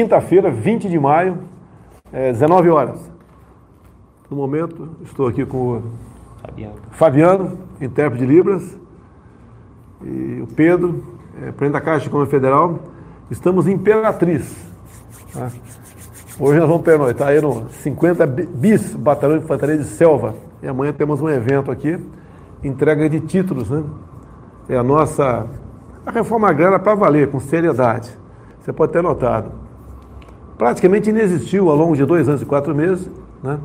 quinta-feira, 20 de maio, é, 19 horas. No momento, estou aqui com o Fabiano, Fabiano intérprete de Libras, e o Pedro, é, presidente da Caixa de Econômica Federal. Estamos em Imperatriz. Tá? Hoje nós vamos pernoitar aí no 50 bis Batalhão de Infantaria de Selva. E amanhã temos um evento aqui, entrega de títulos, né? É a nossa a reforma agrária para valer, com seriedade. Você pode ter notado. Praticamente inexistiu ao longo de dois anos e quatro meses, né?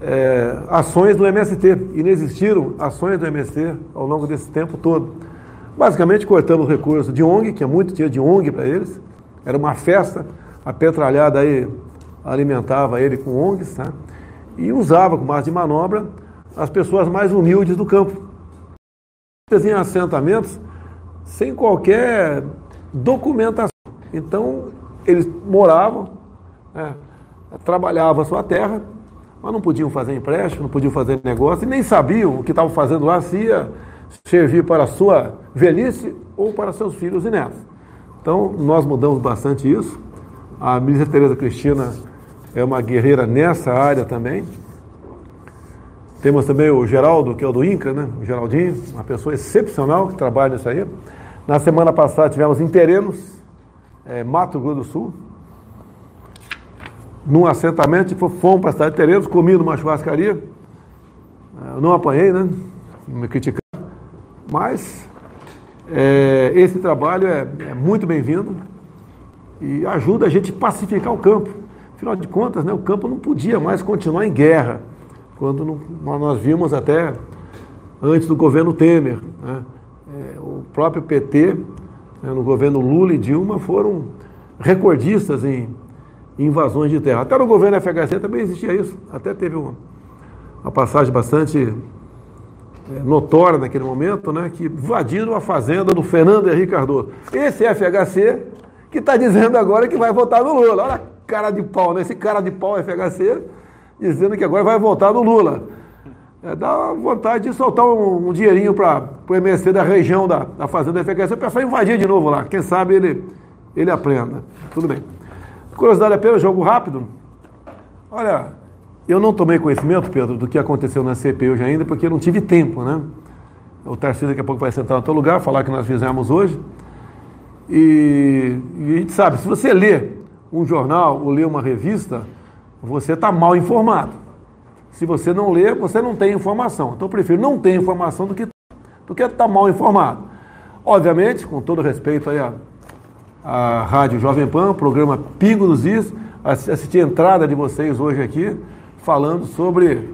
É, ações do MST. Inexistiram ações do MST ao longo desse tempo todo. Basicamente cortamos recurso de ONG, que é muito tinha de ONG para eles. Era uma festa, a petralhada aí alimentava ele com ONGs, tá? e usava com base de manobra as pessoas mais humildes do campo. Em assentamentos sem qualquer documentação. Então, eles moravam, né, trabalhavam a sua terra, mas não podiam fazer empréstimo, não podiam fazer negócio, e nem sabiam o que estavam fazendo lá, se ia servir para a sua velhice ou para seus filhos e netos. Então, nós mudamos bastante isso. A ministra Tereza Cristina é uma guerreira nessa área também. Temos também o Geraldo, que é o do INCRA, né? O Geraldinho, uma pessoa excepcional que trabalha nisso aí. Na semana passada tivemos em Terenos, é, Mato Grosso do Sul, num assentamento, tipo, fomos para a cidade de Terenos, comi numa churrascaria. Eu não apanhei, né? Me criticaram. Mas é, esse trabalho é, é muito bem-vindo e ajuda a gente a pacificar o campo. Afinal de contas, né, o campo não podia mais continuar em guerra, quando não, nós vimos até antes do governo Temer. Né, é, o próprio PT, né, no governo Lula e Dilma, foram recordistas em invasões de terra. Até no governo FHC também existia isso. Até teve uma, uma passagem bastante é, notória naquele momento, né, que invadiram a fazenda do Fernando Henrique Cardoso. Esse FHC que está dizendo agora que vai votar no Lula. Olha cara de pau, né? Esse cara de pau FHC dizendo que agora vai voltar no Lula. É, dá vontade de soltar um, um dinheirinho para o MSC da região da, da fazenda FHC, o pessoal invadir de novo lá. Quem sabe ele, ele aprenda. Tudo bem. Curiosidade apenas, jogo rápido. Olha, eu não tomei conhecimento, Pedro, do que aconteceu na CPI hoje ainda, porque eu não tive tempo, né? O Tarcísio daqui a pouco vai sentar no teu lugar, falar o que nós fizemos hoje. E, e a gente sabe, se você lê um jornal ou ler uma revista, você está mal informado. Se você não lê, você não tem informação. Então eu prefiro não ter informação do que do que estar tá mal informado. Obviamente, com todo respeito aí à, Rádio Jovem Pan, programa Pingo dos Is, assisti a entrada de vocês hoje aqui falando sobre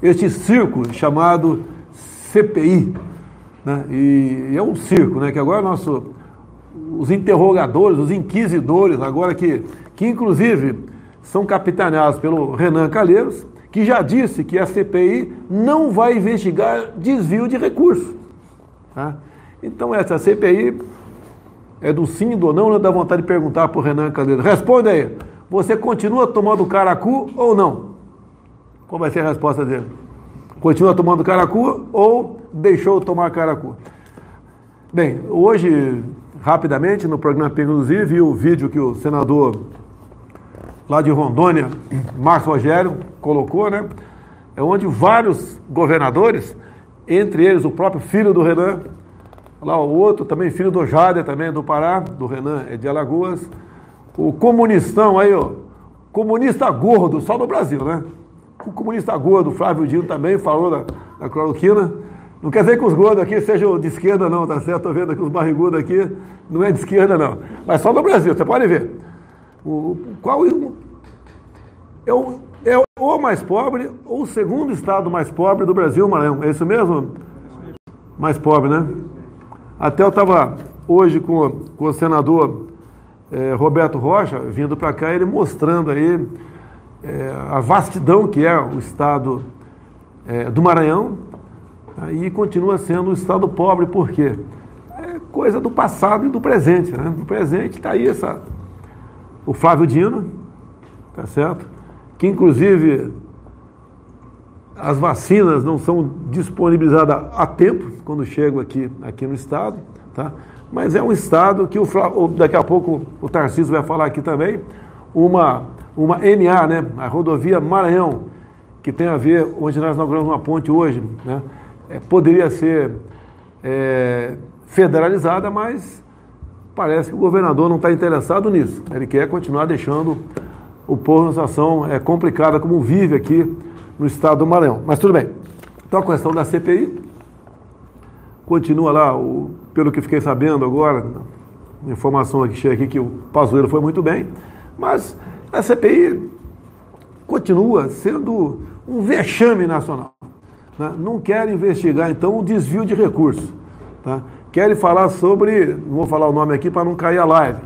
este circo chamado CPI. Né? E, é um circo, né? Que agora nosso os interrogadores, os inquisidores, agora que, que inclusive são capitaneados pelo Renan Calheiros, que já disse que a CPI não vai investigar desvio de recursos. Tá? Então, essa CPI é do sim, do não, não dá vontade de perguntar para o Renan Calheiros. Responde aí, você continua tomando caracu ou não? Qual vai ser a resposta dele? Continua tomando caracu ou deixou tomar caracu? Bem, hoje rapidamente no programa Inclusive, viu o vídeo que o senador lá de Rondônia, Marcos Rogério, colocou, né? É onde vários governadores, entre eles o próprio filho do Renan, lá o outro também, filho do Jader, também do Pará, do Renan é de Alagoas, o comunistão aí, ó, comunista gordo, só no Brasil, né? O comunista gordo, Flávio Dino também falou da, da cloroquina. Não quer dizer que os gordos aqui sejam de esquerda, não, tá certo? Estou vendo aqui os barrigudos aqui, não é de esquerda, não. Mas só no Brasil, você pode ver. O, qual é o, é o mais pobre, ou o segundo estado mais pobre do Brasil, Maranhão. É isso mesmo? Mais pobre, né? Até eu estava hoje com, com o senador é, Roberto Rocha, vindo para cá, ele mostrando aí é, a vastidão que é o estado é, do Maranhão, e continua sendo um Estado pobre, por quê? É coisa do passado e do presente. Né? No presente está aí essa, o Flávio Dino, tá certo? Que inclusive as vacinas não são disponibilizadas a tempo quando chegam aqui, aqui no estado, tá? Mas é um estado que o daqui a pouco o Tarcísio vai falar aqui também, uma, uma MA, né? a rodovia Maranhão, que tem a ver, onde nós inauguramos uma ponte hoje, né? É, poderia ser é, federalizada, mas parece que o governador não está interessado nisso. Ele quer continuar deixando o povo numa situação é, complicada, como vive aqui no estado do Maranhão. Mas tudo bem. Então a questão da CPI continua lá, o, pelo que fiquei sabendo agora, informação que chega aqui que o Pazuello foi muito bem, mas a CPI continua sendo um vexame nacional. Né? Não quer investigar, então, o desvio de recursos. Tá? Querem falar sobre, não vou falar o nome aqui para não cair a live,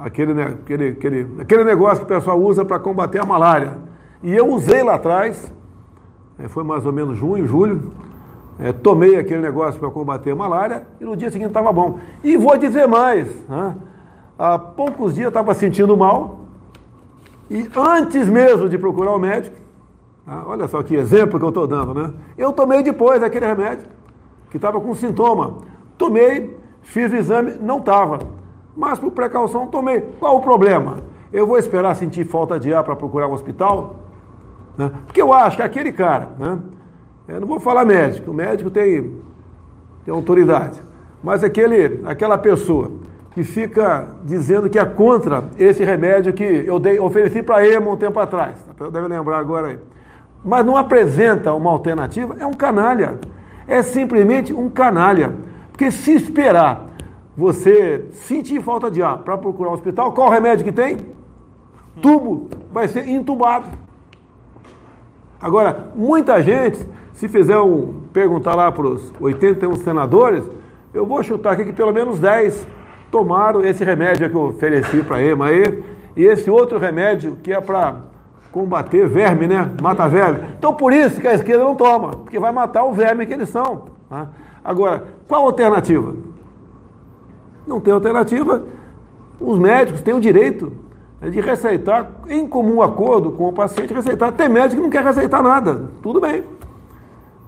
aquele, aquele, aquele, aquele negócio que o pessoal usa para combater a malária. E eu usei lá atrás, é, foi mais ou menos junho, julho, é, tomei aquele negócio para combater a malária e no dia seguinte estava bom. E vou dizer mais, né? há poucos dias estava sentindo mal e antes mesmo de procurar o médico, tá? olha só que exemplo que eu estou dando, né? Eu tomei depois aquele remédio que estava com sintoma. Tomei, fiz o exame, não estava. Mas por precaução tomei. Qual o problema? Eu vou esperar sentir falta de ar para procurar um hospital? Né? Porque eu acho que aquele cara, né? Eu não vou falar médico, o médico tem, tem autoridade. Mas aquele, aquela pessoa que fica dizendo que é contra esse remédio que eu dei, ofereci para Emo um tempo atrás, deve lembrar agora aí. Mas não apresenta uma alternativa, é um canalha. É simplesmente um canalha. Porque se esperar você sentir falta de ar para procurar um hospital, qual remédio que tem? Tubo, vai ser entubado. Agora, muita gente se fizer um, perguntar lá para os 81 senadores, eu vou chutar aqui que pelo menos 10 tomaram esse remédio que eu ofereci para a EMA aí, e esse outro remédio que é para combater verme, né? Mata verme. Então por isso que a esquerda não toma, porque vai matar o verme que eles são. Tá? Agora, qual a alternativa? Não tem alternativa. Os médicos têm o direito de receitar, em comum acordo com o paciente, receitar. Tem médico que não quer receitar nada. Tudo bem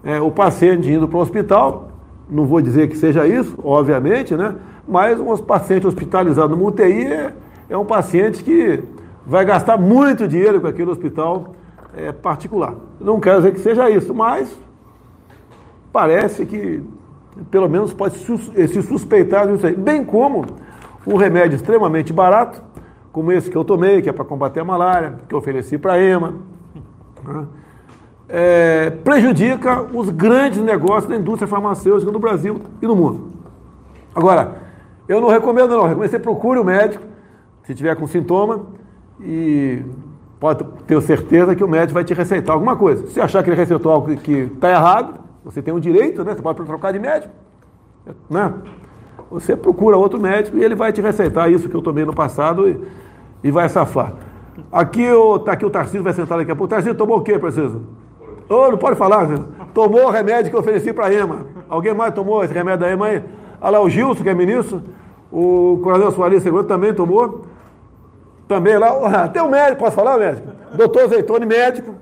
é, o paciente indo para o hospital, não vou dizer que seja isso, obviamente, né? Mas um paciente hospitalizado no UTI é, é um paciente que vai gastar muito dinheiro com aquele hospital é, particular. Não quero dizer que seja isso, mas parece que pelo menos pode se suspeitar disso aí. Bem como um remédio extremamente barato, como esse que eu tomei, que é para combater a malária, que eu ofereci para a EMA. Né? é, prejudica os grandes negócios da indústria farmacêutica no Brasil e no mundo. Agora, eu não recomendo não, recomendo que você procure o médico, se tiver com sintoma, e pode ter certeza que o médico vai te receitar alguma coisa. Se achar que ele receitou algo que está errado, você tem o um direito, né? Você pode trocar de médico. Né? Você procura outro médico e ele vai te receitar isso que eu tomei no passado e, e vai safar. Aqui está aqui o Tarcísio, vai sentar daqui a pouco. Tarcísio tomou o quê, preciso? Oh, não pode falar, viu? Tomou o remédio que eu ofereci para a EMA. Alguém mais tomou esse remédio da EMA aí? Olha lá, o Gilson, que é ministro, o Coronel Soares Seguro também tomou. Também lá, tem um médico, posso falar, médico? Doutor Zeitone, médico,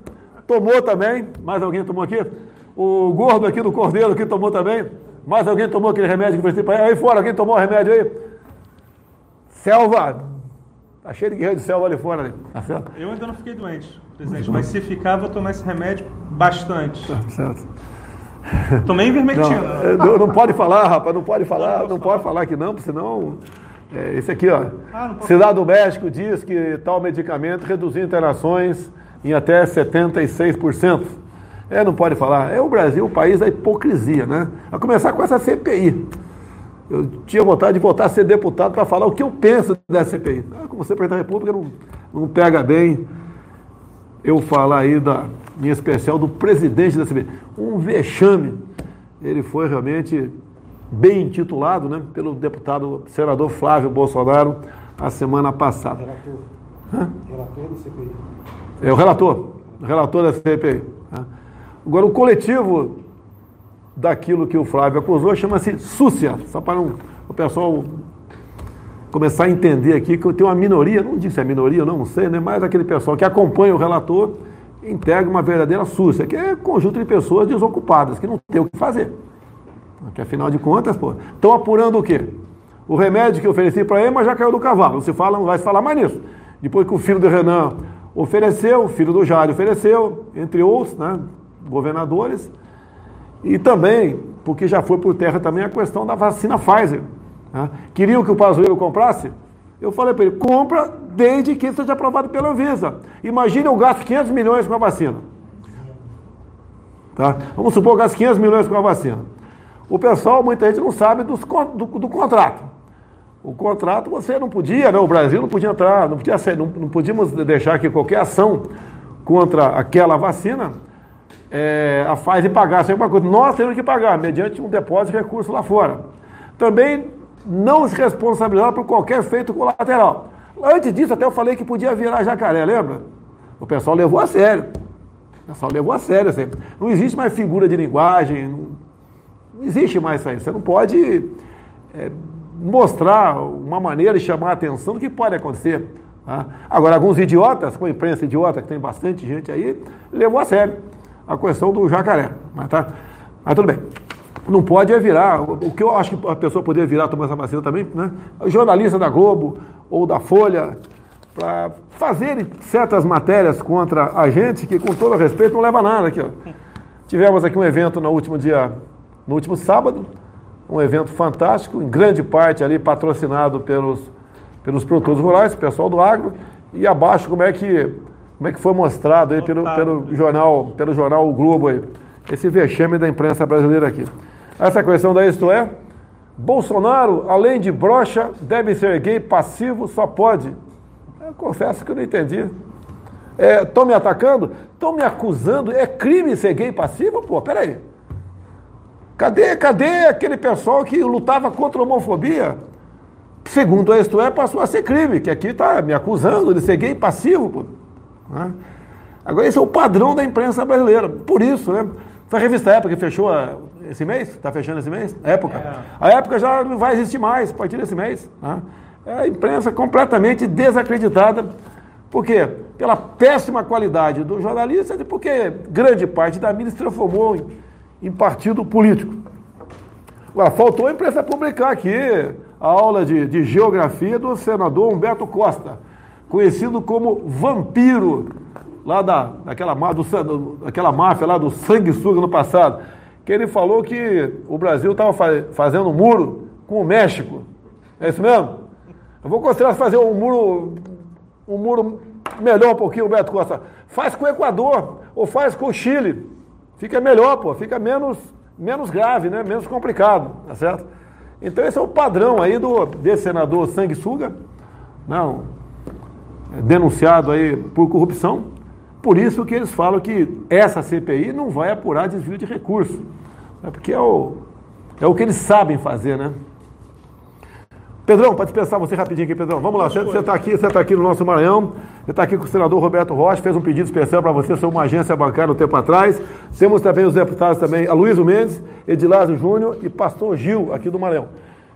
tomou também. Mais alguém tomou aqui? O gordo aqui do Cordeiro aqui tomou também. Mais alguém tomou aquele remédio que eu para ele? Aí fora, alguém tomou o remédio aí? Selva, Tá cheio de guerreiro de selva ali fora. Ali. Tá certo? Eu ainda não fiquei doente, presidente, mas se ficar, vou tomar esse remédio bastante. Tá certo. Tomei ivermectina. Não, não pode falar, rapaz, não pode falar, não, não pode falar que não, senão. É, esse aqui, ó. Ah, Cidade do México diz que tal medicamento reduziu interações em até 76%. É, não pode falar. É o Brasil, o país da hipocrisia, né? A começar com essa CPI. Eu tinha vontade de voltar a ser deputado para falar o que eu penso da CPI. Ah, como você, presidente da República, não, não pega bem eu falar aí da, em especial do presidente da CPI. Um vexame. Ele foi realmente bem intitulado né, pelo deputado senador Flávio Bolsonaro a semana passada. Relator. Hã? Relator da CPI. É o relator. O relator da CPI. Agora, o coletivo daquilo que o Flávio acusou, chama-se súcia, só para um, o pessoal começar a entender aqui que tem uma minoria, não disse a minoria, não, não sei, né, mas aquele pessoal que acompanha o relator integra uma verdadeira súcia, que é conjunto de pessoas desocupadas, que não tem o que fazer. Porque afinal de contas, pô, estão apurando o quê? O remédio que ofereci para ele, mas já caiu do cavalo. Não se fala, não vai se falar mais nisso. depois que o filho do Renan ofereceu, o filho do Jário ofereceu, entre outros, né, governadores, e também, porque já foi por terra também a questão da vacina Pfizer. Né? Queriam que o Pazuello comprasse? Eu falei para ele, compra desde que seja aprovado pela Anvisa. Imagine eu gasto 500 milhões com a vacina. Tá? Vamos supor que gasto 500 milhões com a vacina. O pessoal, muita gente não sabe dos, do, do contrato. O contrato você não podia, né? o Brasil não podia entrar, não, podia ser, não, não podíamos deixar que qualquer ação contra aquela vacina é, a Pfizer pagasse alguma coisa. Nós temos que pagar, mediante um depósito de recursos lá fora. Também não se responsabilizar por qualquer feito colateral. Antes disso, até eu falei que podia virar jacaré, lembra? O pessoal levou a sério. O pessoal levou a sério. Assim. Não existe mais figura de linguagem, não, não existe mais isso aí. Você não pode é, mostrar uma maneira de chamar a atenção do que pode acontecer. Tá? Agora, alguns idiotas, com a imprensa idiota, que tem bastante gente aí, levou a sério a questão do jacaré. Mas, tá? mas tudo bem. Não pode é virar. O que eu acho que a pessoa poderia virar tomar essa vacina também, né? Jornalista da Globo ou da Folha, para fazerem certas matérias contra a gente, que com todo respeito não leva a nada aqui. Ó. Tivemos aqui um evento no último dia, no último sábado, um evento fantástico, em grande parte ali patrocinado pelos, pelos produtores rurais, pessoal do agro, e abaixo como é que, como é que foi mostrado aí pelo, pelo, jornal, pelo jornal O Globo aí, esse vexame da imprensa brasileira aqui. Essa questão da isto é, Bolsonaro, além de brocha, deve ser gay passivo, só pode. Eu confesso que eu não entendi. Estão é, me atacando? Estão me acusando? É crime ser gay passivo? Pô, peraí. Cadê, cadê aquele pessoal que lutava contra a homofobia? Segundo a Isto É, passou a ser crime, que aqui está me acusando de ser gay passivo. Pô. Né? Agora, esse é o padrão da imprensa brasileira. Por isso, né? Foi a revista Época que fechou a, esse mês? Está fechando esse mês? Época. É. A época já não vai existir mais a partir desse mês. Né? É a imprensa completamente desacreditada. Por quê? Pela péssima qualidade dos jornalistas e porque grande parte da mídia se transformou em, em partido político. Agora, faltou a imprensa publicar aqui a aula de, de geografia do senador Humberto Costa, conhecido como vampiro lá da, daquela, do, daquela máfia lá do sanguessuga no passado, que ele falou que o Brasil estava fazendo um muro com o México. É isso mesmo? Eu vou considerar fazer um muro, um muro melhor um pouquinho, Beto Costa. Faz com o Equador ou faz com o Chile. Fica melhor, pô, fica menos, menos grave, né? menos complicado, tá certo? Então esse é o padrão aí do, desse senador sanguessuga, não, denunciado aí por corrupção. Por isso que eles falam que essa CPI não vai apurar desvio de recurso. É porque é o, é o que eles sabem fazer, né? Pedrão, para dispensar você rapidinho aqui, Pedrão. Vamos lá, você está aqui, você está aqui no nosso Maranhão, você está aqui com o senador Roberto Rocha, fez um pedido especial para você sobre uma agência bancária um tempo atrás. Temos também os deputados também, Aloysio Mendes, Edilásio Júnior e Pastor Gil, aqui do Maranhão.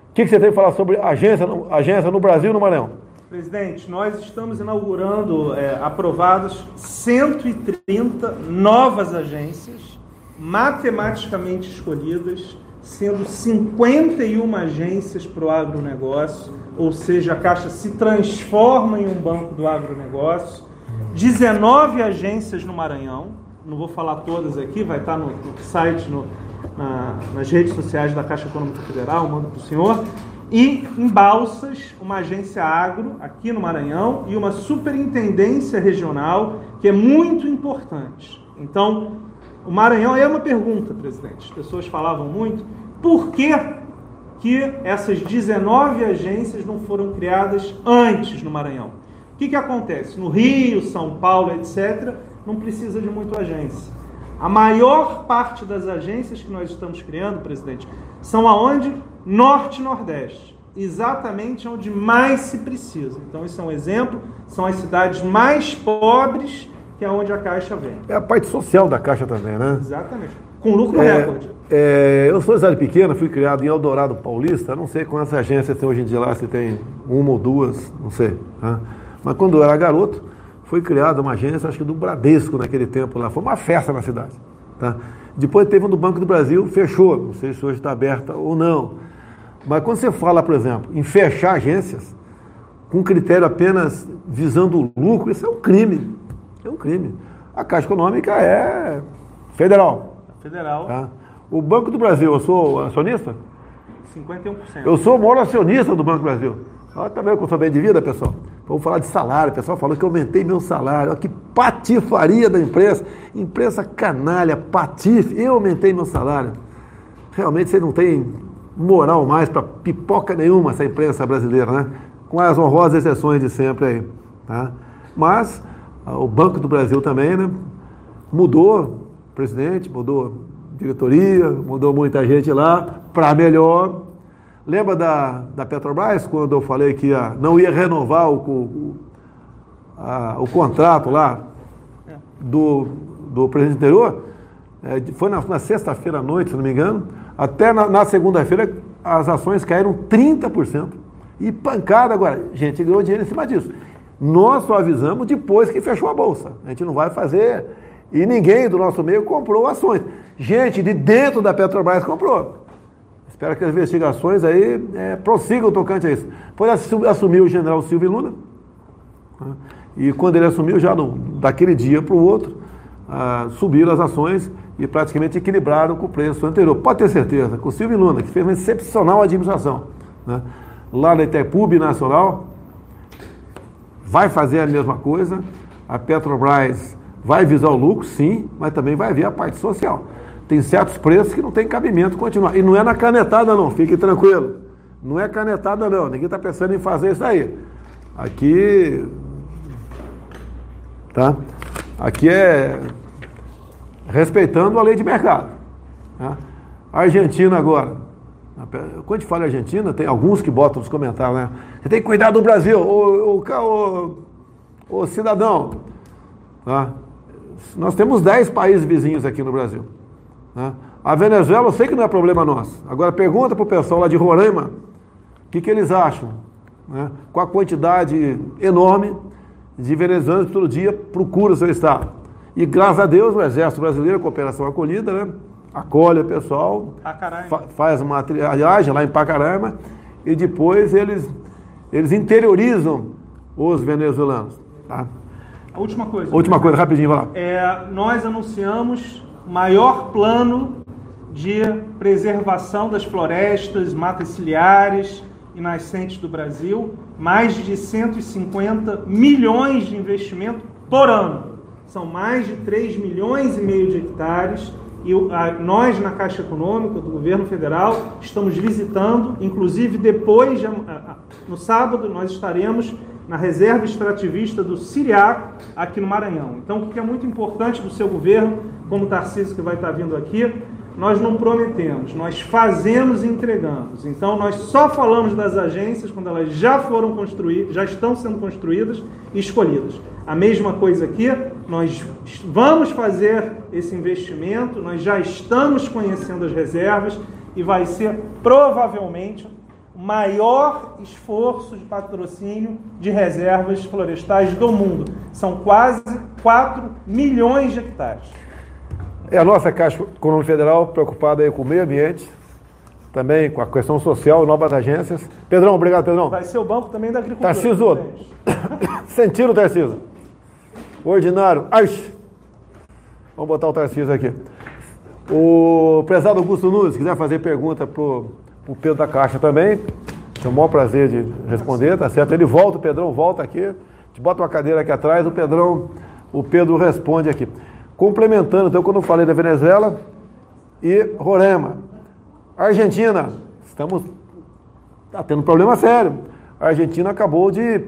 O que, que você tem para falar sobre agência, agência no Brasil e no Maranhão? Presidente, nós estamos inaugurando é, aprovadas 130 novas agências, matematicamente escolhidas, sendo 51 agências para o agronegócio, ou seja, a Caixa se transforma em um banco do agronegócio, 19 agências no Maranhão, não vou falar todas aqui, vai estar no, no site, no, na, nas redes sociais da Caixa Econômica Federal, mando para o senhor, e em Balsas, uma agência agro aqui no Maranhão e uma superintendência regional que é muito importante. Então, o Maranhão é uma pergunta, presidente. As pessoas falavam muito, por que que essas 19 agências não foram criadas antes no Maranhão? O que, que acontece? No Rio, São Paulo, etc., não precisa de muito agência. A maior parte das agências que nós estamos criando, presidente, são aonde? Norte e Nordeste. Exatamente onde mais se precisa. Então, isso é um exemplo. São as cidades mais pobres que é onde a Caixa vem. É a parte social da Caixa também, né? Exatamente. Com lucro é, recorde. É, eu sou cidade pequena, fui criado em Eldorado Paulista. Não sei quantas agências tem hoje em dia lá, se tem uma ou duas, não sei. Né? Mas quando eu era garoto, foi criada uma agência, acho que do Bradesco naquele tempo lá. Foi uma festa na cidade. Tá? Depois teve um do Banco do Brasil, fechou. Não sei se hoje está aberta ou não. Mas quando você fala, por exemplo, em fechar agências, com critério apenas visando o lucro, isso é um crime. É um crime. A Caixa Econômica é federal. Federal. Tá? O Banco do Brasil, eu sou acionista? 51%. Eu sou o maior acionista do Banco do Brasil. Olha também que eu sou bem de vida, pessoal. Vamos falar de salário. O pessoal falou que eu aumentei meu salário. Olha que patifaria da imprensa. Imprensa canalha, patife. Eu aumentei meu salário. Realmente você não tem moral mais para pipoca nenhuma essa imprensa brasileira, né? Com as honrosas exceções de sempre aí. Tá? Mas ah, o Banco do Brasil também, né? Mudou presidente, mudou diretoria, mudou muita gente lá para melhor. Lembra da, da Petrobras, quando eu falei que ia, não ia renovar o, o, a, o contrato lá do, do presidente anterior? É, foi na, na sexta-feira à noite, se não me engano. Até na, na segunda-feira as ações caíram 30%. E pancada agora. Gente ganhou dinheiro em cima disso. Nós só avisamos depois que fechou a bolsa. A gente não vai fazer. E ninguém do nosso meio comprou ações. Gente de dentro da Petrobras comprou. Espero que as investigações aí é, prossigam tocante a isso. Depois assumiu o general Silvio Luna. Né? E quando ele assumiu, já no, daquele dia para o outro, ah, subiram as ações e praticamente equilibraram com o preço anterior. Pode ter certeza, com o Silvio Luna, que fez uma excepcional administração. Né? Lá na Itepub Nacional, vai fazer a mesma coisa. A Petrobras vai visar o lucro, sim, mas também vai ver a parte social. Tem certos preços que não tem cabimento continuar. E não é na canetada, não, fique tranquilo. Não é canetada, não. Ninguém está pensando em fazer isso aí. Aqui. Tá? Aqui é respeitando a lei de mercado. Tá? A Argentina agora. Quando a fala Argentina, tem alguns que botam nos comentários, né? Você tem que cuidar do Brasil, o, o, o, o cidadão. Tá? Nós temos 10 países vizinhos aqui no Brasil. Né? A Venezuela eu sei que não é problema nosso. Agora pergunta para o pessoal lá de Roraima o que, que eles acham. Né? Com a quantidade enorme de venezuelanos que todo dia procuram o seu estado. E graças a Deus o Exército Brasileiro, Cooperação Acolhida, né? acolhe o pessoal, fa faz uma triagem lá em Pacaraima e depois eles, eles interiorizam os venezuelanos. Tá? A última coisa. Última coisa, rapidinho, vai lá. É, nós anunciamos maior plano de preservação das florestas, matas ciliares e nascentes do Brasil, mais de 150 milhões de investimento por ano. São mais de 3 milhões e meio de hectares e nós na Caixa Econômica do governo federal estamos visitando, inclusive depois, de, no sábado, nós estaremos na reserva extrativista do Siriaco, aqui no Maranhão. Então, o que é muito importante do seu governo, como Tarcísio que vai estar vindo aqui, nós não prometemos, nós fazemos e entregamos. Então, nós só falamos das agências quando elas já foram construídas, já estão sendo construídas e escolhidas. A mesma coisa aqui, nós vamos fazer esse investimento, nós já estamos conhecendo as reservas e vai ser provavelmente maior esforço de patrocínio de reservas florestais do mundo. São quase 4 milhões de hectares. É a nossa Caixa Econômica Federal preocupada aí com o meio ambiente, também com a questão social, novas agências. Pedrão, obrigado, Pedrão. Vai ser o banco também da agricultura. Tarciso, sentindo, Tarciso. Ordinário. Ai. Vamos botar o Tarcísio aqui. O prezado Augusto Nunes, quiser fazer pergunta para o Pedro da Caixa também, tenho o maior prazer de responder, tá certo? Ele volta, o Pedrão volta aqui, te bota uma cadeira aqui atrás, o Pedrão, o Pedro responde aqui. Complementando, então, quando eu falei da Venezuela e Roraima. Argentina, estamos tá tendo problema sério. A Argentina acabou de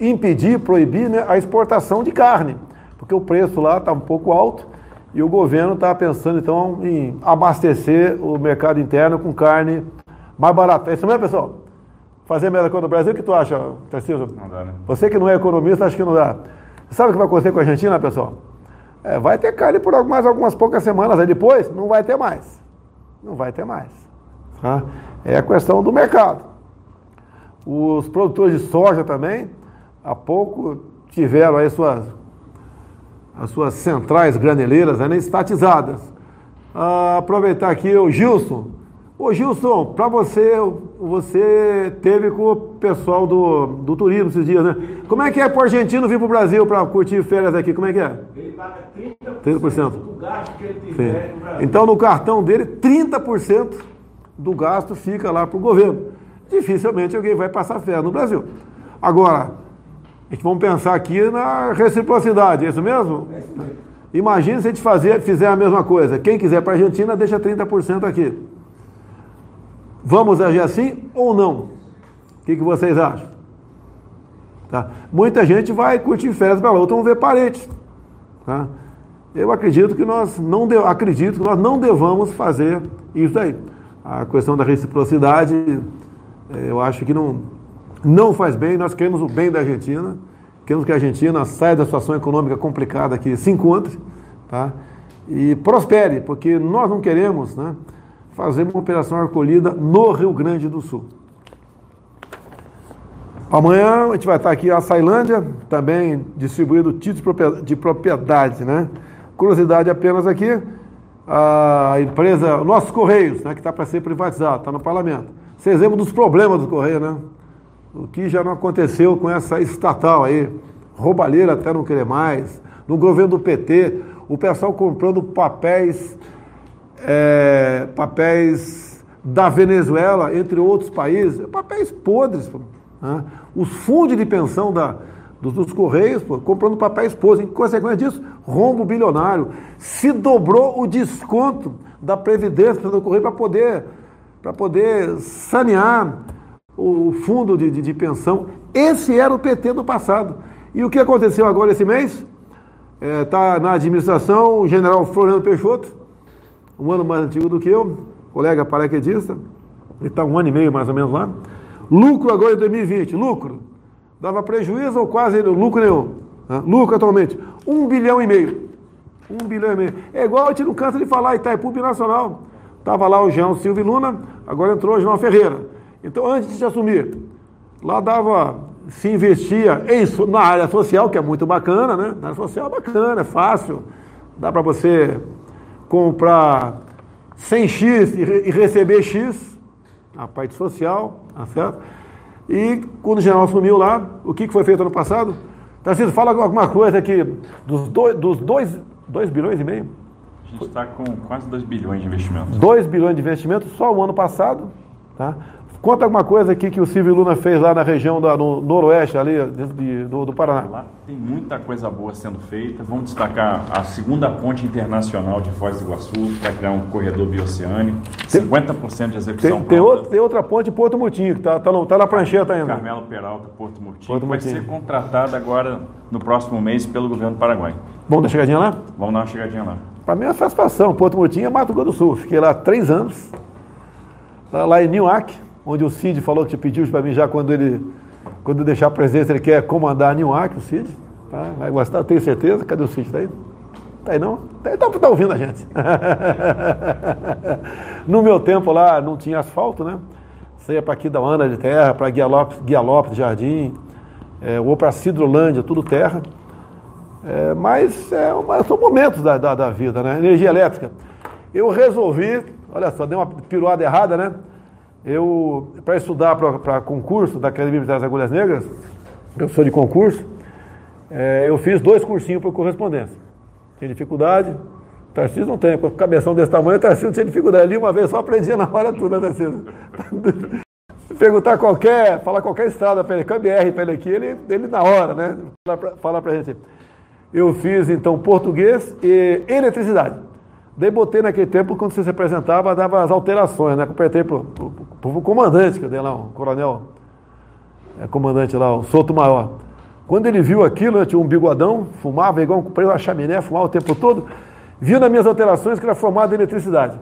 impedir, proibir né, a exportação de carne, porque o preço lá está um pouco alto e o governo está pensando então em abastecer o mercado interno com carne mais barata. É isso mesmo, pessoal? Fazer melhor coisa no Brasil, o que tu acha, Tarcísio? Não dá, né? Você que não é economista, acha que não dá. Sabe o que vai acontecer com a Argentina, pessoal? É, vai ter carne por mais algumas poucas semanas, aí depois não vai ter mais. Não vai ter mais. Tá? É a questão do mercado. Os produtores de soja também, há pouco tiveram aí suas, as suas centrais graneleiras né, estatizadas. Ah, aproveitar aqui o Gilson. Ô Gilson, para você, você teve com o pessoal do, do turismo esses dias, né? Como é que é para o argentino vir para o Brasil para curtir férias aqui? Como é que é? Ele paga 30%, 30%. do gasto que ele tiver no Brasil. Então no cartão dele, 30% do gasto fica lá para o governo. Dificilmente alguém vai passar férias no Brasil. Agora, gente vamos pensar aqui na reciprocidade, é isso mesmo? Imagina se a gente fazer, fizer a mesma coisa. Quem quiser para a Argentina, deixa 30% aqui. Vamos agir assim ou não? O que, que vocês acham? Tá? Muita gente vai curtir férias para lá, outros vão ver parentes. Tá? Eu acredito que nós não de, acredito que nós não devamos fazer isso aí. A questão da reciprocidade, eh, eu acho que não, não faz bem. Nós queremos o bem da Argentina, queremos que a Argentina saia da situação econômica complicada que se encontra, tá? E prospere, porque nós não queremos, né? fazer uma operação acolhida no Rio Grande do Sul. Amanhã a gente vai estar aqui a Sailândia, também distribuindo títulos de propriedade, né? Curiosidade apenas aqui, a empresa, nossos Correios, né, que está para ser privatizado, está no parlamento. Vocês lembram dos problemas do Correio, né? O que já não aconteceu com essa estatal aí, roubalheira até não querer mais, no governo do PT, o pessoal comprando papéis é, papéis da Venezuela, entre outros países, papéis podres. Né? Os fundos de pensão da, dos, dos Correios, pô, comprando papéis podres. Em consequência disso, rombo bilionário. Se dobrou o desconto da Previdência do Correio para poder, poder sanear o fundo de, de, de pensão. Esse era o PT do passado. E o que aconteceu agora esse mês? Está é, na administração o general Floriano Peixoto, um ano mais antigo do que eu, colega paraquedista, ele está um ano e meio mais ou menos lá. Lucro agora em 2020, lucro. Dava prejuízo ou quase lucro nenhum. Né? Lucro atualmente, um bilhão e meio. Um bilhão e meio. É igual a gente não cansa de falar, Itaipu Nacional. Estava lá o João Silvio Luna, agora entrou o João Ferreira. Então, antes de assumir, lá dava, se investia em, na área social, que é muito bacana, né? Na área social é bacana, é fácil. Dá para você comprar 100x e receber X, a parte social, tá certo? E quando o general assumiu lá, o que foi feito ano passado? Tarcísio, fala alguma coisa aqui dos 2 dois, dos dois, dois bilhões e meio. A gente está com quase 2 bilhões de investimentos. 2 bilhões de investimentos só o ano passado. Tá? Conta alguma coisa aqui que o Silvio Luna fez lá na região da, no noroeste, ali de, do, do Paraná. Lá tem muita coisa boa sendo feita. Vamos destacar a segunda ponte internacional de Foz do Iguaçu, para criar um corredor bioceânico. 50% de execução tem, tem, outra, tem outra ponte em Porto Mutinho, que está tá, tá na prancheta ainda. Carmelo Peralta, Porto Mutinho, Porto vai ser contratada agora no próximo mês pelo governo do Paraguai. Vamos dar uma chegadinha lá? Vamos dar uma chegadinha lá. Para mim é uma satisfação. Porto Mutinho é Mato Grosso do Sul. Fiquei lá três anos, lá em Newak onde o Cid falou que pediu para mim já quando ele, quando deixar a presença, ele quer comandar a Newak, o Cid. Tá? Vai gostar, tenho certeza. Cadê o Cid? Está aí? Está aí não? Está tá, tá ouvindo a gente. no meu tempo lá não tinha asfalto, né? Você ia para aqui da Ana de terra, para Guia de Jardim, é, ou para Cidrolândia, tudo terra. É, mas é, são momentos da, da, da vida, né? Energia elétrica. Eu resolvi, olha só, deu uma piruada errada, né? Eu, para estudar para concurso da Academia das Agulhas Negras, eu sou de concurso, é, eu fiz dois cursinhos por correspondência. Tinha dificuldade, Tarcísio não tem, com cabeção desse tamanho, Tarcísio não tinha dificuldade. Ali uma vez só aprendia na hora tudo, né, Tarcísio? Perguntar qualquer, falar qualquer estrada para ele, BR para ele aqui, ele, ele na hora, né? Falar para a gente. Eu fiz então português e eletricidade. Daí botei naquele tempo, quando você se apresentava, dava as alterações, né? Apertei para o comandante, cadê lá, o coronel, é, comandante lá, o Souto Maior. Quando ele viu aquilo, né, tinha um bigodão, fumava igual um preso a chaminé, fumava o tempo todo, viu nas minhas alterações que era formado em eletricidade.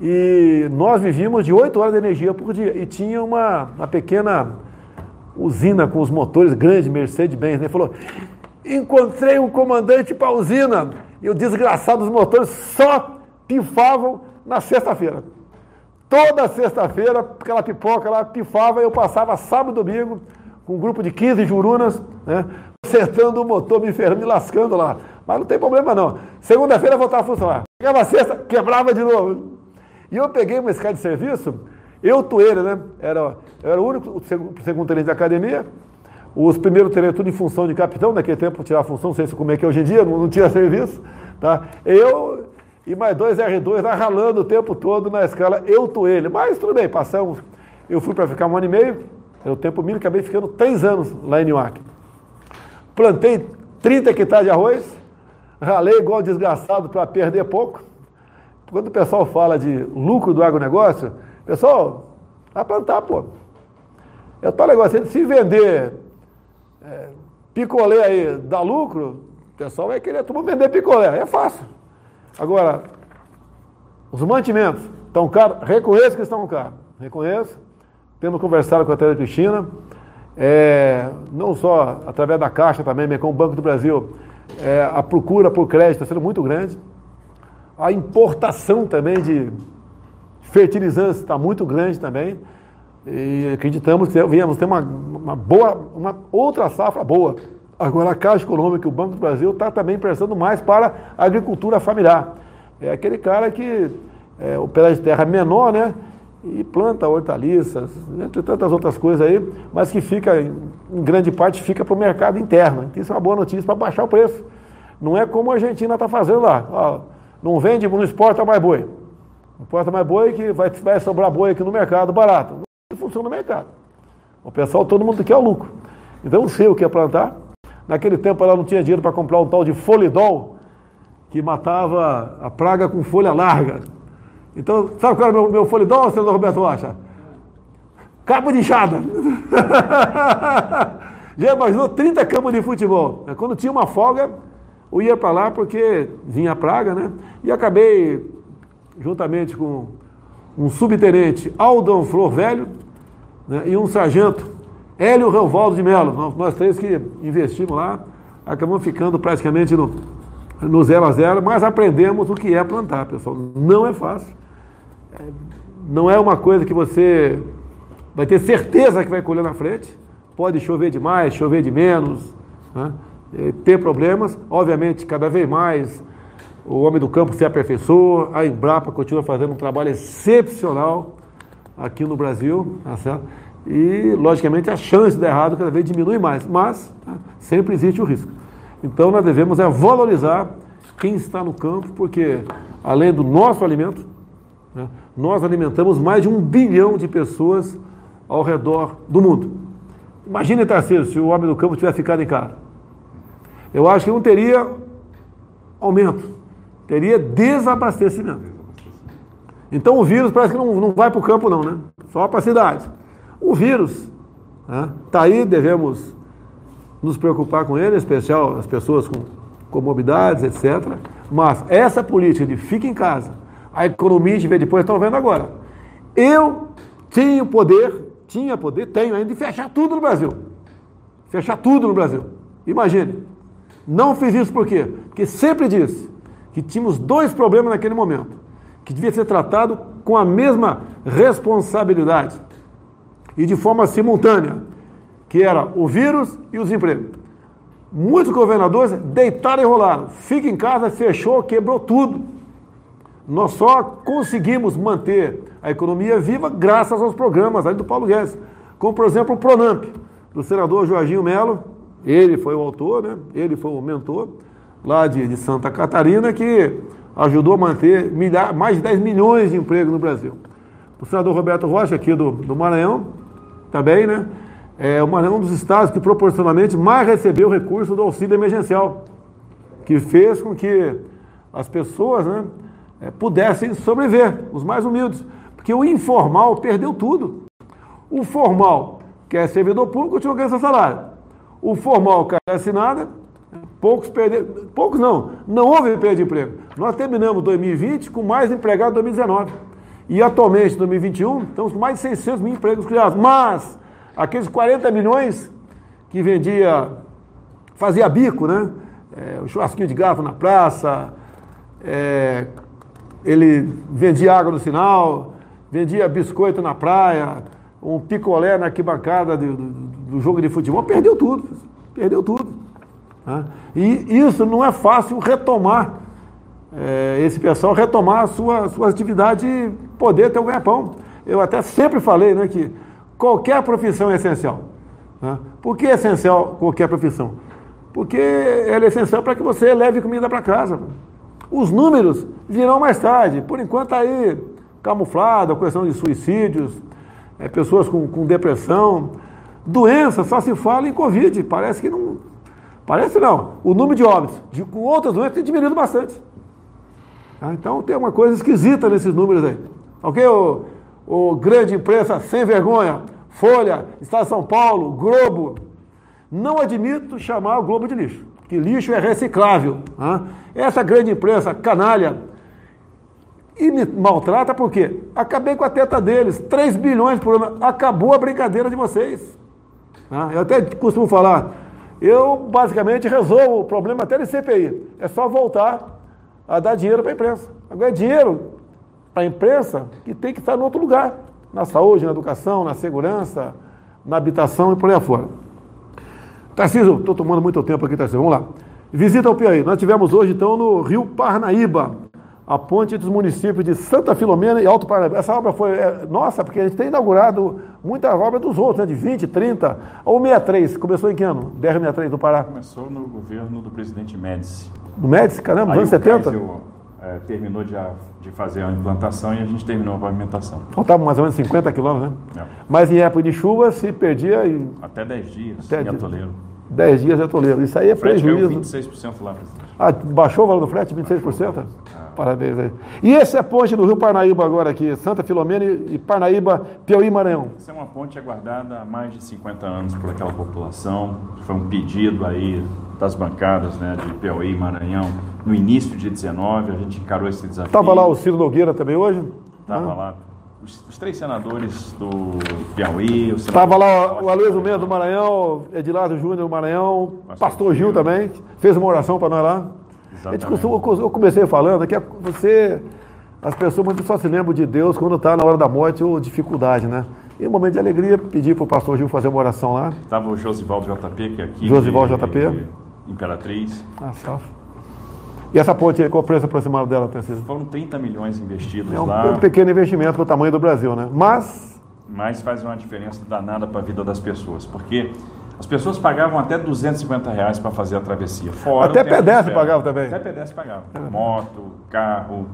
E nós vivíamos de 8 horas de energia por dia. E tinha uma, uma pequena usina com os motores grandes, Mercedes-Benz. Ele falou, encontrei um comandante para a usina e o desgraçado dos motores só pifavam na sexta-feira. Toda sexta-feira, aquela pipoca lá pifava, eu passava sábado e domingo com um grupo de 15 jurunas, né, acertando o motor, me ferrando, me lascando lá. Mas não tem problema não. Segunda-feira voltava a funcionar. Chegava sexta, quebrava de novo. E eu peguei uma escada de serviço, eu, Toeira, né? Era, eu era o único segundo, segundo tenente da academia. Os primeiros tenentes tudo em função de capitão, naquele tempo tirar a função, não sei se como é que é hoje em dia, não, não tinha serviço. Tá? Eu e mais dois R2 lá ralando o tempo todo na escala eu, Toelho. Mas tudo bem, passamos. Eu fui para ficar um ano e meio, era o tempo mínimo, acabei ficando três anos lá em Newark. Plantei 30 hectares de arroz, ralei igual desgraçado para perder pouco. Quando o pessoal fala de lucro do agronegócio, pessoal, vai plantar, pô. É tal negócio, se vender é, picolé aí dá lucro, o pessoal vai querer todo vender picolé, é fácil. Agora, os mantimentos estão caros, reconheço que estão caros, reconheço. Temos conversado com a Teresa Cristina, é, não só através da Caixa também, mas com o Banco do Brasil, é, a procura por crédito está sendo muito grande. A importação também de fertilizantes está muito grande também. E acreditamos que viemos ter uma, uma boa, uma outra safra boa. Agora a Caixa Econômica, o Banco do Brasil, está também prestando mais para a agricultura familiar. É aquele cara que é, o pedaço de terra menor, né? E planta hortaliças, entre tantas outras coisas aí, mas que fica, em grande parte, fica para o mercado interno. Isso é uma boa notícia para baixar o preço. Não é como a Argentina está fazendo lá. Ó, não vende, não exporta mais boi. Não exporta mais boi que vai, vai sobrar boi aqui no mercado barato. Não funciona no mercado. O pessoal, todo mundo quer o lucro. Então, sei o que é plantar. Naquele tempo ela não tinha dinheiro para comprar um tal de folidol, que matava a praga com folha larga. Então, sabe qual era o meu, meu folidol, senador Roberto Rocha? Cabo de enxada. Já imaginou 30 campos de futebol? Quando tinha uma folga, eu ia para lá porque vinha a praga, né? E acabei, juntamente com um subtenente Aldon Flor Velho né? e um sargento Hélio Ranvaldo de Mello, nós três que investimos lá, acabamos ficando praticamente no, no zero a zero, mas aprendemos o que é plantar, pessoal. Não é fácil. Não é uma coisa que você vai ter certeza que vai colher na frente. Pode chover demais, chover de menos, né? ter problemas. Obviamente, cada vez mais o homem do campo se aperfeiçoa, a Embrapa continua fazendo um trabalho excepcional aqui no Brasil, tá certo? E, logicamente, a chance de dar errado cada vez diminui mais, mas tá, sempre existe o risco. Então, nós devemos é, valorizar quem está no campo, porque, além do nosso alimento, né, nós alimentamos mais de um bilhão de pessoas ao redor do mundo. Imagine, Tarcísio, se o homem do campo tivesse ficado em casa. Eu acho que não teria aumento, teria desabastecimento. Então o vírus parece que não, não vai para o campo, não, né? Só para a cidade. O vírus está né, aí, devemos nos preocupar com ele, em especial as pessoas com comorbidades, etc. Mas essa política de fica em casa, a economia de ver depois, estão vendo agora. Eu tinha poder, tinha poder, tenho ainda de fechar tudo no Brasil. Fechar tudo no Brasil. Imagine. Não fiz isso por quê? Porque sempre disse que tínhamos dois problemas naquele momento, que devia ser tratado com a mesma responsabilidade e de forma simultânea, que era o vírus e os empregos. Muitos governadores deitaram e rolaram. Fica em casa, fechou, quebrou tudo. Nós só conseguimos manter a economia viva graças aos programas aí do Paulo Guedes, como por exemplo o Pronamp, do senador Jorginho Melo, ele foi o autor, né? ele foi o mentor, lá de, de Santa Catarina, que ajudou a manter mais de 10 milhões de empregos no Brasil. O senador Roberto Rocha, aqui do, do Maranhão, também, né? É um dos estados que proporcionalmente mais recebeu recurso do auxílio emergencial, que fez com que as pessoas né, é, pudessem sobreviver, os mais humildes. Porque o informal perdeu tudo. O formal, que é servidor público, continua ganhando seu salário. O formal, que é assinada, poucos perderam. Poucos não, não houve perda de emprego. Nós terminamos 2020 com mais empregados em 2019. E atualmente, em 2021, estamos com mais de 600 mil empregos criados. Mas, aqueles 40 milhões que vendia, fazia bico, né? É, o churrasquinho de garfo na praça, é, ele vendia água no sinal, vendia biscoito na praia, um picolé na arquibancada do, do, do jogo de futebol, perdeu tudo, perdeu tudo. Né? E isso não é fácil retomar, é, esse pessoal retomar a sua, sua atividade poder ter um ganha-pão. Eu até sempre falei né, que qualquer profissão é essencial. Né? Por que é essencial qualquer profissão? Porque ela é essencial para que você leve comida para casa. Os números virão mais tarde. Por enquanto está aí camuflado a questão de suicídios, é, pessoas com, com depressão, doença, só se fala em Covid. Parece que não. Parece não. O número de óbitos de, com outras doenças tem diminuído bastante. Ah, então tem uma coisa esquisita nesses números aí. Ok, o, o grande imprensa sem vergonha, Folha, Estado de São Paulo, Globo. Não admito chamar o Globo de lixo, que lixo é reciclável. Ah? Essa grande imprensa canalha e me maltrata porque acabei com a teta deles, 3 bilhões por ano, acabou a brincadeira de vocês. Ah? Eu até costumo falar, eu basicamente resolvo o problema até de CPI. É só voltar a dar dinheiro para a imprensa. Agora é dinheiro para a imprensa que tem que estar em outro lugar. Na saúde, na educação, na segurança, na habitação e por aí afora. Tarcísio, estou tomando muito tempo aqui, Tarcísio. Vamos lá. Visita ao Piauí. Nós tivemos hoje, então, no Rio Parnaíba, a ponte dos municípios de Santa Filomena e Alto Parnaíba. Essa obra foi é, nossa, porque a gente tem inaugurado muita obra dos outros, né, de 20, 30, ou 63. Começou em que ano? 1063 do Pará. Começou no governo do presidente Médici. Do Médici, caramba, nos anos 70? Geisel, é, terminou de, de, fazer a implantação e a gente terminou a pavimentação. Faltava mais ou menos 50 quilômetros, né? É. Mas em época de chuva se perdia. E... Até 10 dias Até em atoleiro. 10 dias de atoleiro. Isso aí é prejuízo. 26% lá, presidente. Ah, baixou o valor do frete? 26%? Ah. Parabéns aí. E esse é a ponte do Rio Parnaíba agora aqui, Santa Filomena e Parnaíba, Piauí Maranhão. Essa é uma ponte aguardada há mais de 50 anos por aquela população. Foi um pedido aí das bancadas né, de Piauí e Maranhão no início de 19, a gente encarou esse desafio. Estava lá o Ciro Nogueira também hoje? Estava ah. lá. Os, os, três senadores do Piauí. Estava lá o Aloysio Mendes do Maranhão, Edilardo Júnior do Maranhão, Pastor, Pastor Gil, Gil também, fez uma oração para nós lá. Costuma, eu comecei falando que você, as pessoas só se lembram de Deus quando está na hora da morte ou dificuldade, né? E um momento de alegria, pedi para o pastor Gil fazer uma oração lá. Estava o Josivaldo JP, que é aqui. Josivaldo JP. Imperatriz. Ah, salve. E essa ponte, qual o preço aproximado dela, Francisco? Foram 30 milhões investidos é um, lá. É um pequeno investimento para o tamanho do Brasil, né? Mas. Mas faz uma diferença danada para a vida das pessoas, porque as pessoas pagavam até 250 reais para fazer a travessia. Fora até pedestre pagava também. Até pedestre pagava. É. Moto, carro.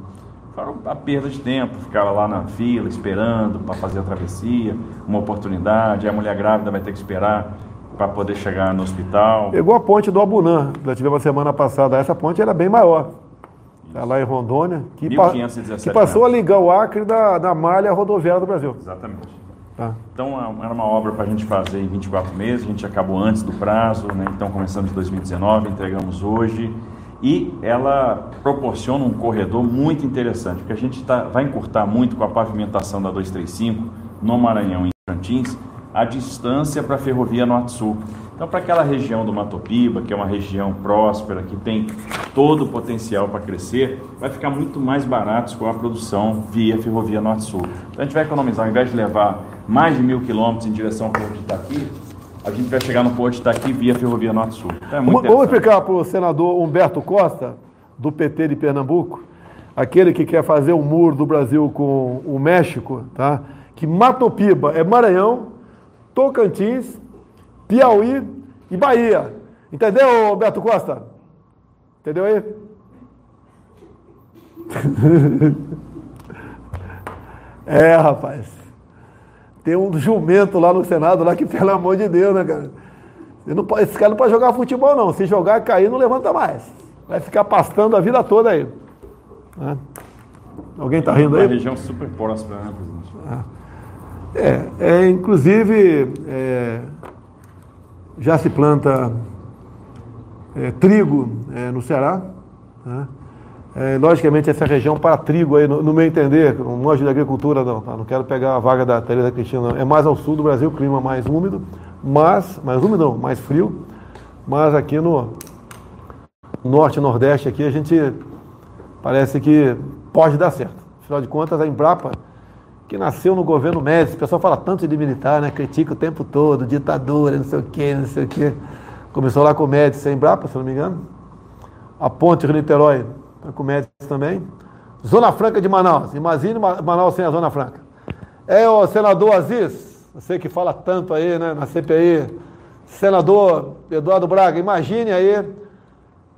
Fora a perda de tempo, ficava lá na fila esperando para fazer a travessia, uma oportunidade, a mulher grávida vai ter que esperar para poder chegar no hospital. Pegou a ponte do Abunã, nós tivemos semana passada. Essa ponte era bem maior. Está lá em Rondônia, que, que passou a ligar o Acre da, da malha rodoviária do Brasil. Exatamente. Tá. Então era uma obra para a gente fazer em 24 meses, a gente acabou antes do prazo, né? então começamos em 2019, entregamos hoje. E ela proporciona um corredor muito interessante, porque a gente tá, vai encurtar muito com a pavimentação da 235 no Maranhão e Cantins, a distância para a ferrovia Norte-Sul. Então, para aquela região do Matopiba, que é uma região próspera, que tem todo o potencial para crescer, vai ficar muito mais barato com a produção via ferrovia Norte-Sul. Então, a gente vai economizar, ao invés de levar mais de mil quilômetros em direção ao Porto de Itaqui, a gente vai chegar no Porto de Itaqui via ferrovia Norte-Sul. Então, é Vamos explicar para o senador Humberto Costa, do PT de Pernambuco, aquele que quer fazer o muro do Brasil com o México, tá? que Matopiba é Maranhão, Tocantins, Piauí e Bahia. Entendeu, Beto Costa? Entendeu aí? é, rapaz. Tem um jumento lá no Senado, lá que, pelo amor de Deus, né, cara? Não pode, esse cara não pode jogar futebol, não. Se jogar e cair, não levanta mais. Vai ficar pastando a vida toda aí. Né? Alguém está rindo aí? Uma região super próspera, né, presidente? É, é inclusive é, já se planta é, trigo é, no Ceará. Né? É, logicamente, essa região para trigo, aí, no, no meu entender, um monte de agricultura, não, tá? não quero pegar a vaga da Teresa Cristina, não. é mais ao sul do Brasil, clima mais úmido, mas, mais úmido não, mais frio, mas aqui no norte e nordeste, aqui a gente parece que pode dar certo. Afinal de contas, a Embrapa que nasceu no governo Médici. O pessoal fala tanto de militar, né? Critica o tempo todo, ditadura, não sei o quê, não sei o quê. Começou lá com o Médici, em Brapa, se não me engano. A ponte Rio-Niterói, tá com o Médici também. Zona Franca de Manaus. Imagine Manaus sem a Zona Franca. É o senador Aziz, você que fala tanto aí, né, na CPI. Senador Eduardo Braga, imagine aí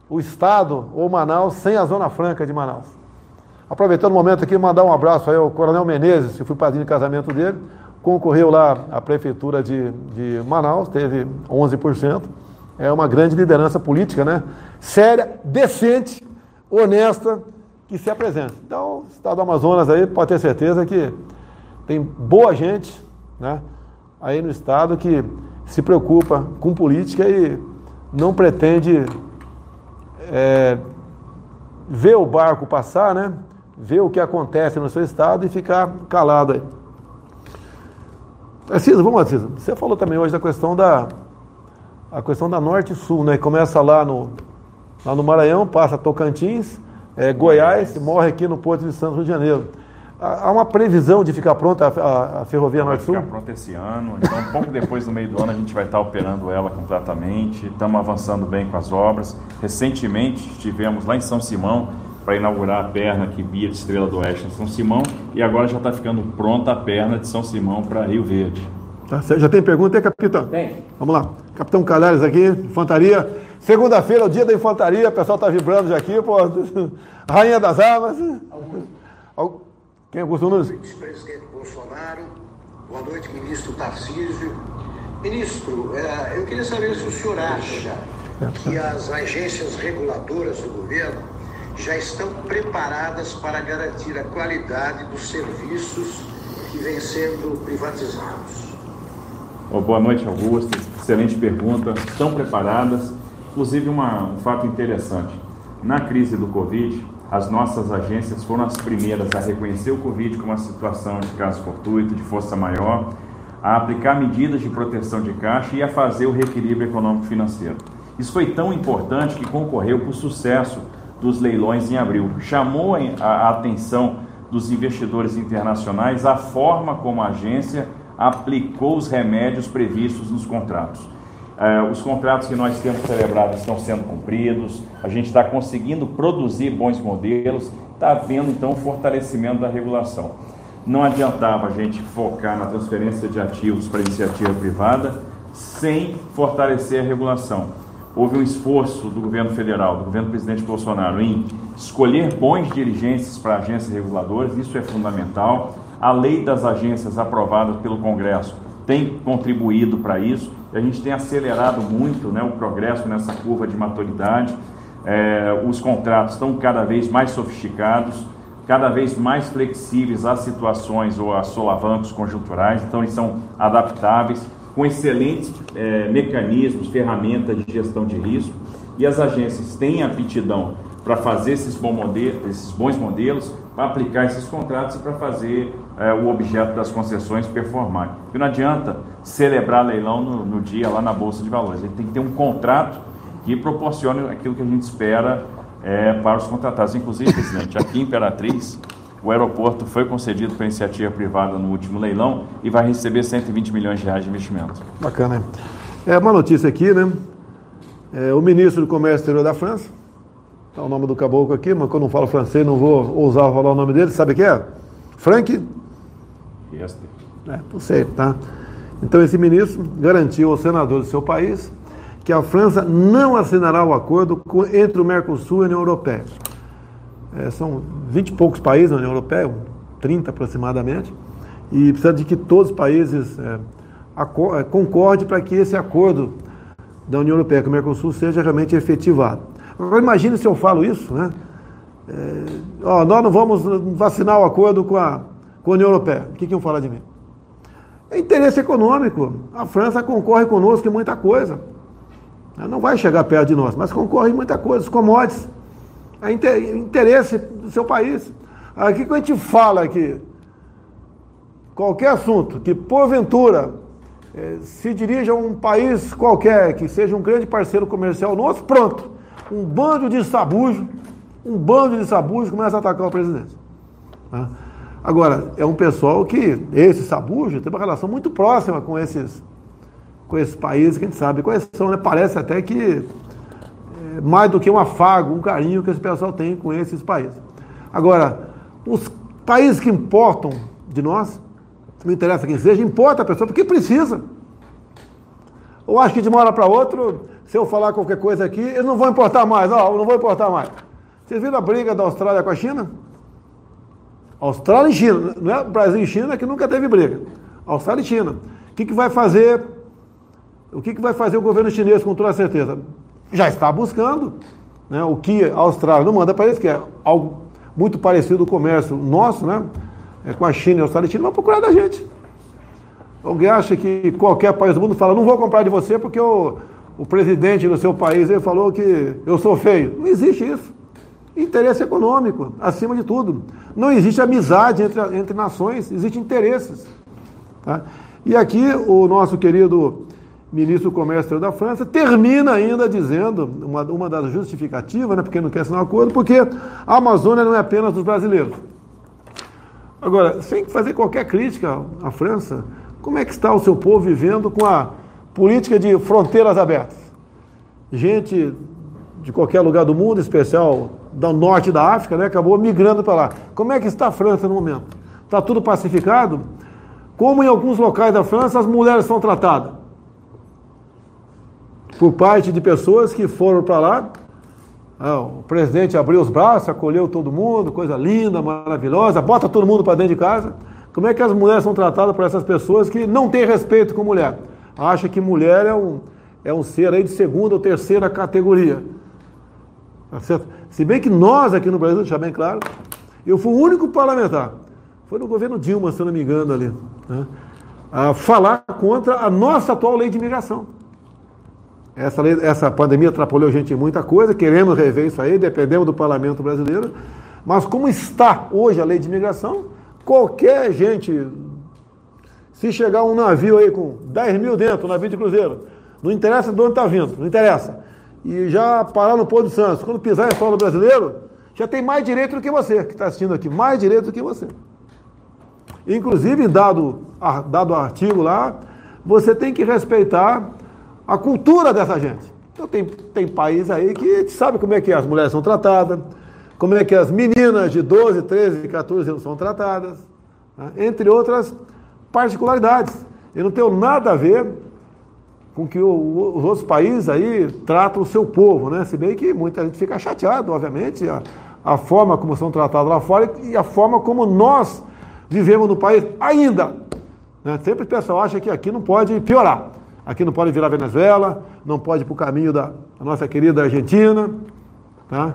o Estado ou Manaus sem a Zona Franca de Manaus. Aproveitando o momento aqui, mandar um abraço aí ao Coronel Menezes, que fui padrinho de casamento dele, concorreu lá à Prefeitura de, de Manaus, teve 11%. É uma grande liderança política, né? Séria, decente, honesta, que se apresenta. Então, o Estado do Amazonas aí pode ter certeza que tem boa gente, né? Aí no Estado que se preocupa com política e não pretende é, ver o barco passar, né? Ver o que acontece no seu estado e ficar calado aí. Cisa, vamos lá, Cisa. Você falou também hoje da questão da a questão da Norte e Sul, né? Começa lá no, lá no Maranhão, passa Tocantins, é, Goiás, morre aqui no Porto de Santos, Rio de Janeiro. Há uma previsão de ficar pronta a, a Ferrovia Norte-Sul? Vai ficar pronta esse ano. Então, um pouco depois do meio do ano, a gente vai estar operando ela completamente. Estamos avançando bem com as obras. Recentemente, estivemos lá em São Simão para inaugurar a perna que via de Estrela do Oeste em São Simão. E agora já está ficando pronta a perna de São Simão para Rio Verde. Tá, já tem pergunta, hein, capitão? Tem. Vamos lá. Capitão Calhares aqui, infantaria. Segunda-feira, o dia da infantaria, o pessoal está vibrando já aqui, pô. Rainha das armas. Augusto. Quem é Augusto Nunes? Vice-presidente Bolsonaro. Boa noite, ministro Tarcísio. Ministro, é, eu queria saber se o senhor acha que as agências reguladoras do governo já estão preparadas para garantir a qualidade dos serviços que vêm sendo privatizados. Oh, boa noite, Augusto. Excelente pergunta. Estão preparadas. Inclusive, uma, um fato interessante. Na crise do Covid, as nossas agências foram as primeiras a reconhecer o Covid como uma situação de caso fortuito, de força maior, a aplicar medidas de proteção de caixa e a fazer o reequilíbrio econômico-financeiro. Isso foi tão importante que concorreu para o sucesso dos leilões em abril. Chamou a atenção dos investidores internacionais a forma como a agência aplicou os remédios previstos nos contratos. Uh, os contratos que nós temos celebrados estão sendo cumpridos, a gente está conseguindo produzir bons modelos, está havendo então um fortalecimento da regulação. Não adiantava a gente focar na transferência de ativos para iniciativa privada sem fortalecer a regulação. Houve um esforço do governo federal, do governo do presidente Bolsonaro, em escolher bons dirigentes para agências reguladoras, isso é fundamental. A lei das agências aprovada pelo Congresso tem contribuído para isso. A gente tem acelerado muito né, o progresso nessa curva de maturidade. É, os contratos estão cada vez mais sofisticados, cada vez mais flexíveis às situações ou a solavancos conjunturais, então eles são adaptáveis, com excelentes é, mecanismos, ferramentas de gestão de risco, e as agências têm aptidão para fazer esses, bom modelo, esses bons modelos, para aplicar esses contratos e para fazer é, o objeto das concessões performar. Porque não adianta celebrar leilão no, no, dia lá na Bolsa de Valores. Gente tem que ter um contrato que proporcione aquilo que a gente espera é, para os contratados. Inclusive, presidente, aqui em Imperatriz, o aeroporto foi concedido para iniciativa privada no último leilão e vai receber 120 milhões de reais de investimento. Bacana. É uma notícia aqui, né? É, o ministro do Comércio Exterior da França, está o nome do caboclo aqui, mas quando eu não falo francês não vou ousar falar o nome dele, sabe quem é? Frank Riester. É, não sei, tá? Então esse ministro garantiu ao senador do seu país que a França não assinará o acordo entre o Mercosul e a União Europeia. É, são 20 e poucos países na União Europeia, 30 aproximadamente, e precisa de que todos os países é, é concordem para que esse acordo da União Europeia com o Mercosul seja realmente efetivado. Agora imagine se eu falo isso, né? É, ó, nós não vamos vacinar o acordo com a, com a União Europeia. O que, que iam falar de mim? É interesse econômico. A França concorre conosco em muita coisa. Ela não vai chegar perto de nós, mas concorre em muita coisa. Os commodities. É interesse do seu país. Aqui que a gente fala aqui, qualquer assunto que porventura é, se dirija a um país qualquer, que seja um grande parceiro comercial nosso, pronto. Um bando de sabujo um bando de sabujos começa a atacar o presidente. Agora, é um pessoal que, esse sabujo, tem uma relação muito próxima com esses, com esses países que a gente sabe quais são, né? Parece até que é mais do que um afago, um carinho que esse pessoal tem com esses países. Agora, Os países que importam de nós, não interessa quem seja, importa a pessoa porque precisa. Eu acho que de uma hora para outra, se eu falar qualquer coisa aqui, eles não vão importar mais, ó, não vou importar mais. Vocês viram a briga da Austrália com a China? Austrália e China, não é Brasil e China que nunca teve briga. Austrália e China. O que, que vai fazer? O que, que vai fazer o governo chinês com toda certeza? Já está buscando né, o que a Austrália não manda para eles, que é algo muito parecido com o comércio nosso, né? É, com a China e a Austrália e China, vai procurar da gente. Alguém acha que qualquer país do mundo fala, não vou comprar de você porque o, o presidente do seu país ele falou que eu sou feio. Não existe isso. Interesse econômico, acima de tudo. Não existe amizade entre, entre nações, existem interesses. Tá? E aqui o nosso querido ministro do Comércio da França termina ainda dizendo, uma, uma das justificativas, né, porque não quer assinar um acordo, porque a Amazônia não é apenas dos brasileiros. Agora, sem fazer qualquer crítica à França, como é que está o seu povo vivendo com a política de fronteiras abertas? Gente de qualquer lugar do mundo, em especial do norte da África, né, acabou migrando para lá. Como é que está a França no momento? Está tudo pacificado? Como em alguns locais da França as mulheres são tratadas? Por parte de pessoas que foram para lá, ah, o presidente abriu os braços, acolheu todo mundo, coisa linda, maravilhosa, bota todo mundo para dentro de casa. Como é que as mulheres são tratadas por essas pessoas que não têm respeito com mulher? Acha que mulher é um, é um ser aí de segunda ou terceira categoria. Tá certo? Se bem que nós aqui no Brasil, deixar bem claro, eu fui o único parlamentar, foi no governo Dilma, se não me engano ali, né, a falar contra a nossa atual lei de imigração. Essa, lei, essa pandemia atrapalhou a gente em muita coisa, queremos rever isso aí, dependemos do parlamento brasileiro, mas como está hoje a lei de imigração, qualquer gente, se chegar um navio aí com 10 mil dentro, um navio de cruzeiro, não interessa de onde está vindo, não interessa e já parar no Pôr do Santos, quando pisar em solo brasileiro, já tem mais direito do que você, que está assistindo aqui, mais direito do que você. Inclusive, dado, dado artigo lá, você tem que respeitar a cultura dessa gente. Então tem, tem país aí que sabe como é que as mulheres são tratadas, como é que as meninas de 12, 13, 14 anos são tratadas, né? entre outras particularidades. E não tem nada a ver com que o, os outros países aí tratam o seu povo, né? Se bem que muita gente fica chateado, obviamente, a, a forma como são tratados lá fora e a forma como nós vivemos no país ainda. Né? Sempre o pessoal acha que aqui não pode piorar. Aqui não pode virar Venezuela, não pode ir para o caminho da nossa querida Argentina. Tá?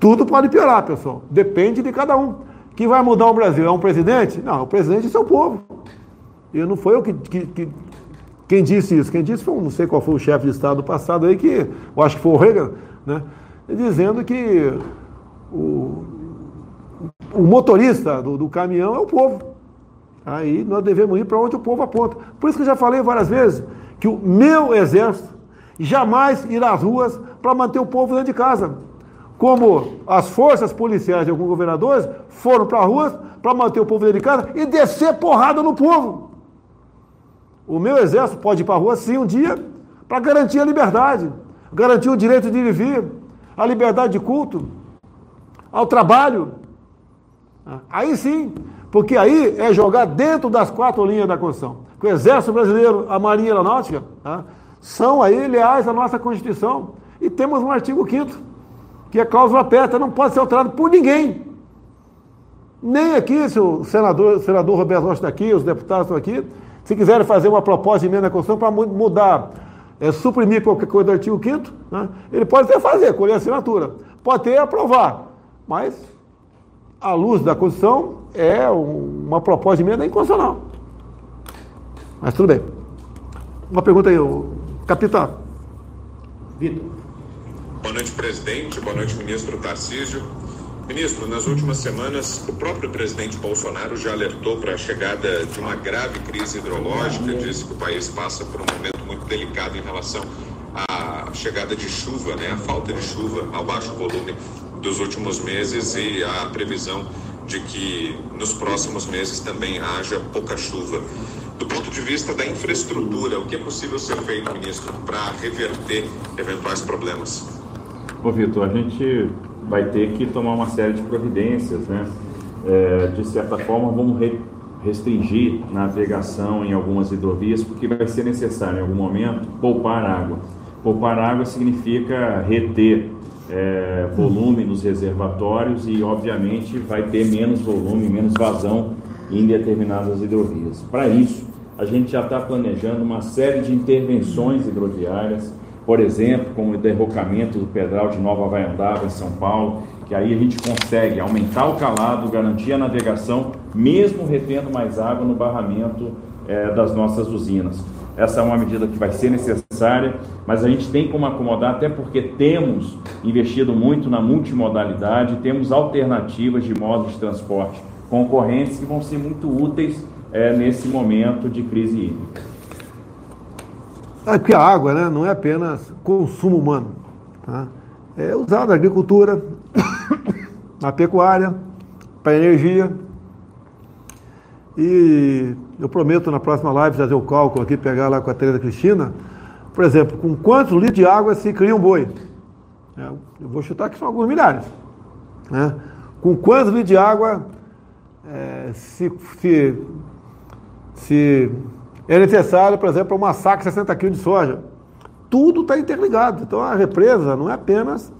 Tudo pode piorar, pessoal. Depende de cada um. Quem vai mudar o Brasil? É um presidente? Não, o presidente é seu povo. E não foi eu que, que, que quem disse isso? Quem disse foi, não sei qual foi o chefe de Estado passado aí, que eu acho que foi o Reagan, né? Dizendo que o, o motorista do, do, caminhão é o povo. Aí nós devemos ir para onde o povo aponta. Por isso que eu já falei várias vezes que o meu exército jamais irá às ruas para manter o povo dentro de casa. Como as forças policiais de alguns governadores foram para as ruas para manter o povo dentro de casa e descer porrada no povo. O meu exército pode ir para a rua, sim, um dia, para garantir a liberdade, garantir o direito de vir, a liberdade de culto, ao trabalho. Aí sim, porque aí é jogar dentro das quatro linhas da Constituição. O Exército Brasileiro, a Marinha Aeronáutica, tá? são aí leais à nossa Constituição. E temos um artigo 5 que é cláusula aperta, não pode ser alterado por ninguém. Nem aqui, se o senador, o senador Roberto Rocha está aqui, os deputados estão aqui, se quiserem fazer uma proposta de emenda à Constituição para mudar, é, suprimir qualquer coisa do artigo 5 né, ele pode até fazer, colher assinatura. Pode até aprovar. Mas, à luz da Constituição, é uma proposta de emenda inconstitucional. Mas tudo bem. Uma pergunta aí, capitão. Vitor. Boa noite, presidente. Boa noite, ministro Tarcísio. Ministro, nas últimas semanas, o próprio presidente Bolsonaro já alertou para a chegada de uma grave crise hidrológica, disse que o país passa por um momento muito delicado em relação à chegada de chuva, né, a falta de chuva, ao baixo volume dos últimos meses e a previsão de que nos próximos meses também haja pouca chuva. Do ponto de vista da infraestrutura, o que é possível ser feito, ministro, para reverter eventuais problemas? Ô, Vitor, a gente vai ter que tomar uma série de providências, né? É, de certa forma, vamos re restringir navegação em algumas hidrovias, porque vai ser necessário, em algum momento, poupar água. Poupar água significa reter é, volume nos reservatórios e, obviamente, vai ter menos volume, menos vazão em determinadas hidrovias. Para isso, a gente já está planejando uma série de intervenções hidroviárias, por exemplo, como o derrocamento do pedral de Nova Vaiandava, em São Paulo, que aí a gente consegue aumentar o calado, garantir a navegação, mesmo retendo mais água no barramento é, das nossas usinas. Essa é uma medida que vai ser necessária, mas a gente tem como acomodar, até porque temos investido muito na multimodalidade, temos alternativas de modos de transporte concorrentes que vão ser muito úteis é, nesse momento de crise hídrica. É porque a água né, não é apenas consumo humano. Tá? É usada na agricultura, na pecuária, para energia. E eu prometo na próxima live fazer o cálculo aqui, pegar lá com a Teresa Cristina. Por exemplo, com quantos litros de água se cria um boi? É, eu vou chutar que são alguns milhares. Né? Com quantos litros de água é, se, se, se é necessário, por exemplo, uma saca 60 quilos de soja? Tudo está interligado. Então a represa não é apenas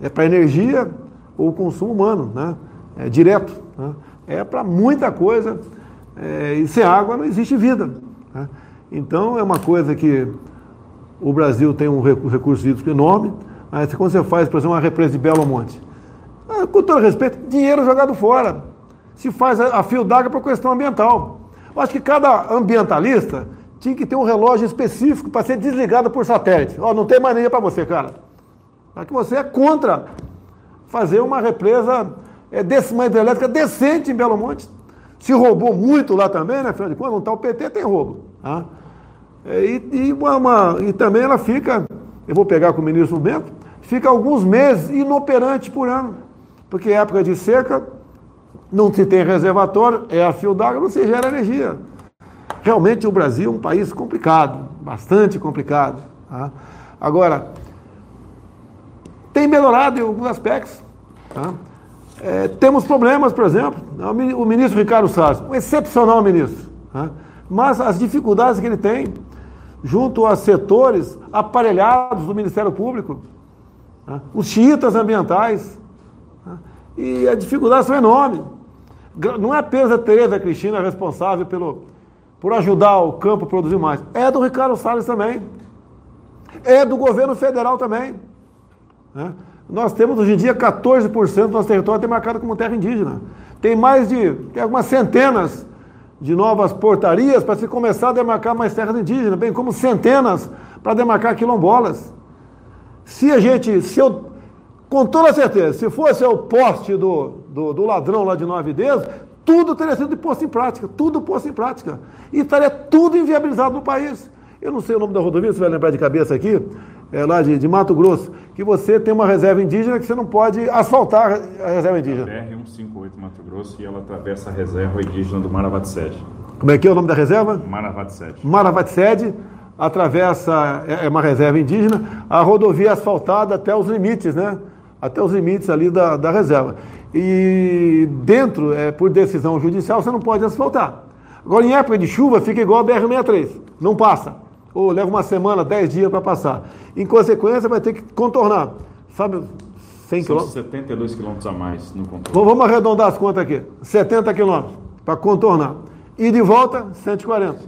é para energia ou consumo humano, né? é direto. Né? É para muita coisa é, e sem água não existe vida. Né? Então é uma coisa que o Brasil tem um recurso hídrico enorme, mas quando você faz, por exemplo, uma represa de Belo Monte, é, com todo respeito, dinheiro jogado fora. Se faz a, fio d'água para questão ambiental. Eu acho que cada ambientalista tinha que ter um relógio específico para ser desligado por satélite. Ó, não tem mania para você, cara. Para que você é contra fazer uma represa, é, uma hidrelétrica decente em Belo Monte. Se roubou muito lá também, né? Afinal de contas, não está o PT, tem roubo. Tá? É, e, e, uma, uma, e também ela fica, eu vou pegar com o ministro Bento, fica alguns meses inoperante por ano. Porque época de seca, não se tem reservatório, é a fio d'água, não se gera energia. Realmente o Brasil é um país complicado, bastante complicado. Tá? Agora, tem melhorado em alguns aspectos. Tá? É, temos problemas, por exemplo, o ministro Ricardo Salles, um excepcional ministro, né? mas as dificuldades que ele tem junto a setores aparelhados do Ministério Público, né? os xiitas ambientais, né? e as dificuldades são enormes. Não é apenas a Tereza Cristina responsável pelo, por ajudar o campo a produzir mais, é do Ricardo Salles também, é do governo federal também. Né? Nós temos hoje em dia 14% do nosso território demarcado como terra indígena. Tem mais de tem algumas centenas de novas portarias para se começar a demarcar mais terras indígenas, bem como centenas para demarcar quilombolas. Se a gente, se eu, com toda certeza, se fosse o poste do, do, do ladrão lá de Nove Deus, tudo teria sido posto em prática, tudo posto em prática. E estaria tudo inviabilizado no país. Eu não sei o nome da rodovia, você vai lembrar de cabeça aqui, é, lá de, de, Mato Grosso, que você tem uma reserva indígena que você não pode asfaltar a reserva indígena. A BR-158 Mato Grosso e ela atravessa a reserva indígena do Maravatsede. Como é que é o nome da reserva? Maravatsede. Maravatsede atravessa, é, é uma reserva indígena, a rodovia asfaltada até os limites, né? Até os limites ali da, da reserva. E dentro, é, por decisão judicial, você não pode asfaltar. Agora, em época de chuva, fica igual a BR-63, não passa. Ou leva uma semana, 10 dias para passar. Em consequência, vai ter que contornar. Sabe, 100 quilômetros? 72 quilômetros a mais no contorno. Vamos arredondar as contas aqui. 70 quilômetros para contornar. E de volta, 140.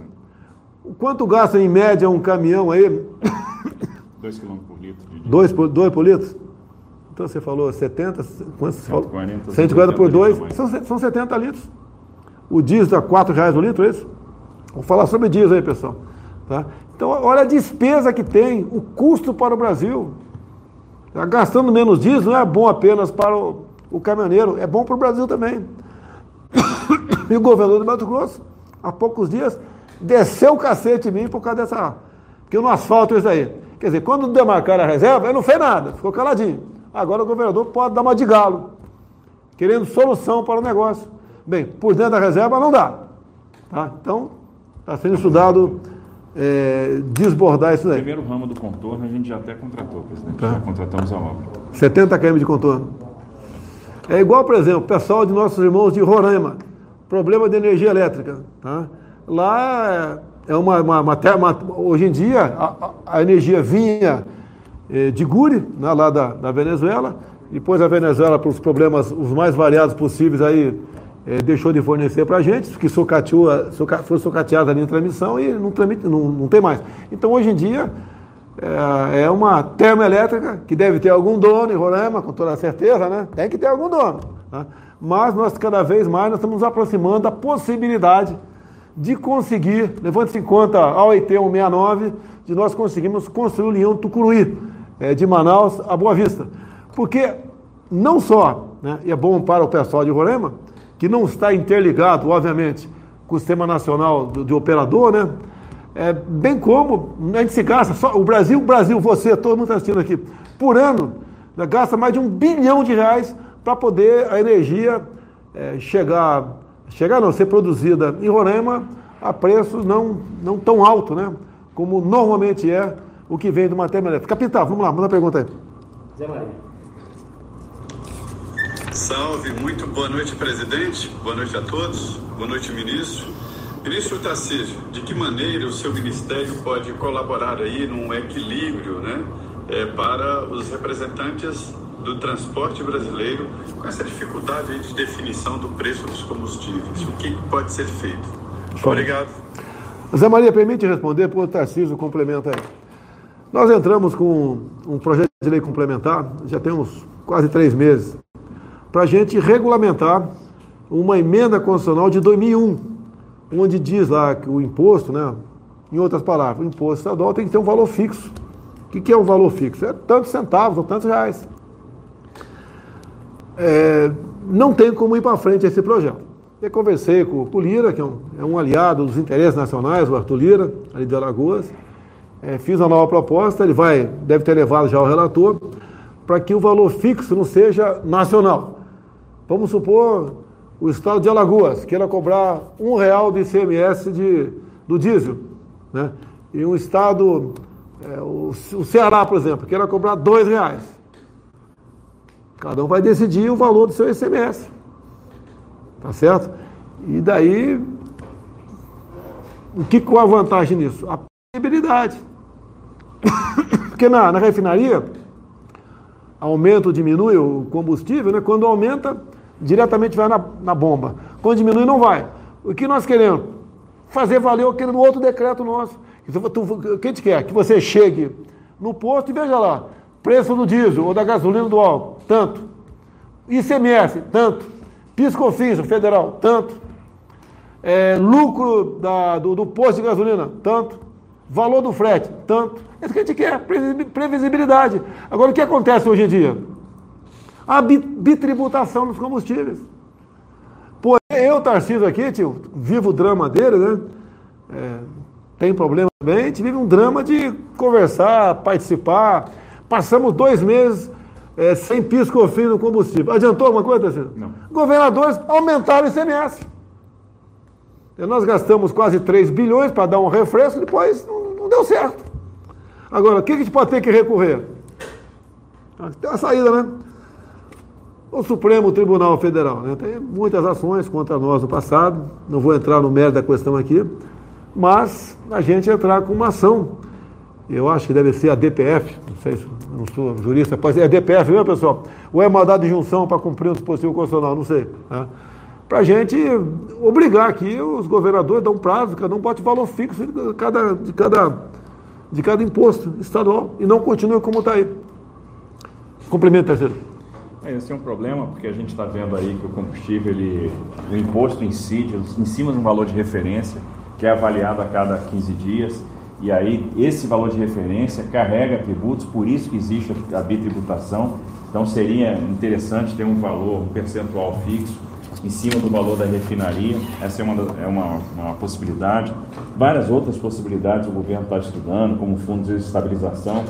Quanto gasta em média um caminhão aí? 2 km por litro. 2 por, 2 por litro? Então você falou 70, quanto você 140, falou? 140 por 2, são, são 70 litros. O diesel está 4 reais o litro, é isso? Vamos falar sobre diesel aí, pessoal. Tá? Então, olha a despesa que tem, o custo para o Brasil. Tá gastando menos diesel não é bom apenas para o, o caminhoneiro, é bom para o Brasil também. E o governador do Mato Grosso, há poucos dias, desceu o cacete em mim por causa dessa. Porque eu não asfalto isso aí. Quer dizer, quando demarcaram a reserva, ele não fez nada, ficou caladinho. Agora o governador pode dar uma de galo, querendo solução para o negócio. Bem, por dentro da reserva não dá. Tá? Então, está sendo estudado é, desbordar isso daí. O primeiro ramo do contorno a gente já até contratou, presidente. Tá. Já contratamos a obra. 70 km de contorno. É igual, por exemplo, o pessoal de nossos irmãos de Roraima, problema de energia elétrica. Tá? Lá é uma, uma, uma, uma hoje em dia a, a energia vinha de Guri, né, lá da, da Venezuela, depois a Venezuela, por os problemas os mais variados possíveis, aí eh, deixou de fornecer para a gente, que socateou, soca, foi socateada ali em transmissão e não, não, não tem mais. Então hoje em dia é, é uma termoelétrica que deve ter algum dono em Roraima, com toda certeza, né? Tem que ter algum dono. Tá? Mas nós cada vez mais nós estamos nos aproximando da possibilidade de conseguir, levando-se em conta a OIT 169, de nós conseguirmos construir o Leão Tucuruí, é, de Manaus a Boa Vista. Porque não só, né, e é bom para o pessoal de Roraima, que não está interligado, obviamente, com o Sistema Nacional do, de Operador, né? É, bem como a gente se gasta, só, o Brasil, o Brasil, você, todo mundo está assistindo aqui, por ano, né, gasta mais de um bilhão de reais para poder a energia é, chegar, chegar não, ser produzida em Roraima a preços não, não tão alto, né? Como normalmente é o que vem do matéria elétrica. Capital, vamos lá, manda a pergunta aí. Zé Maria. Salve, muito boa noite, presidente. Boa noite a todos. Boa noite, ministro. Ministro Tarcísio, de que maneira o seu ministério pode colaborar aí num equilíbrio né, é, para os representantes do transporte brasileiro com essa dificuldade de definição do preço dos combustíveis? O que pode ser feito? Obrigado. Zé Maria, permite responder, por o Tarcísio complementa aí. Nós entramos com um projeto de lei complementar, já tem uns quase três meses, para a gente regulamentar uma emenda constitucional de 2001, onde diz lá que o imposto, né, em outras palavras, o imposto estadual tem que ter um valor fixo. O que, que é um valor fixo? É tantos centavos ou tantos reais. É, não tem como ir para frente esse projeto. Eu conversei com o Lira, que é um, é um, aliado dos interesses nacionais, o Arthur Lira, ali de Alagoas. É, fiz uma nova proposta, ele vai, deve ter levado já o relator, para que o valor fixo não seja nacional. Vamos supor o estado de Alagoas queira cobrar um real de ICMS de, do diesel, né? e um estado, é, o, o, Ceará, por exemplo, queira cobrar dois reais. Cada um vai decidir o valor do seu ICMS. Tá certo? E daí, o que, qual a vantagem nisso? A possibilidade. Porque na, na refinaria, aumenta ou diminui o combustível, né? quando aumenta diretamente vai na, na bomba. Quando diminui, não vai. O que nós queremos? Fazer valer aquele outro decreto nosso. O que a gente quer? Que você chegue no posto e veja lá, preço do diesel ou da gasolina do álcool, tanto. ICMS, tanto. Piscofins, federal, tanto. É, lucro da, do, do posto de gasolina, tanto. Valor do frete, tanto. É isso que a gente quer, previsibilidade. Agora, o que acontece hoje em dia? a bitributação dos combustíveis. Pô, eu, Tarcísio aqui, tio, vivo o drama dele, né? É, tem problema também, a gente vive um drama de conversar, participar. Passamos dois meses é, sem pisco-fim no combustível. Adiantou alguma coisa, Tarcísio? Não. Governadores aumentaram o ICMS. Nós gastamos quase 3 bilhões para dar um refresco, depois não, não deu certo. Agora, o que a gente pode ter que recorrer? Tem uma saída, né? o Supremo Tribunal Federal. Né? Tem muitas ações contra nós no passado, não vou entrar no mérito da questão aqui, mas a gente entrar com uma ação, eu acho que deve ser a DPF, não sei se não sou jurista, pode ser, é DPF mesmo, pessoal? Ou é mandado de junção para cumprir um dispositivo constitucional, não sei. Né? Para a gente obrigar aqui os governadores a dar um prazo, cada um bote valor fixo de cada, de cada, de cada imposto estadual e não continue como está aí. Complemento, terceiro. É, esse é um problema, porque a gente está vendo aí que o combustível, ele, o imposto si, em cima de um valor de referência, que é avaliado a cada 15 dias, e aí esse valor de referência carrega tributos, por isso que existe a bitributação. Então seria interessante ter um valor, um percentual fixo em cima do valor da refinaria. Essa é uma, é uma, uma possibilidade. Várias outras possibilidades o governo está estudando, como fundos de estabilização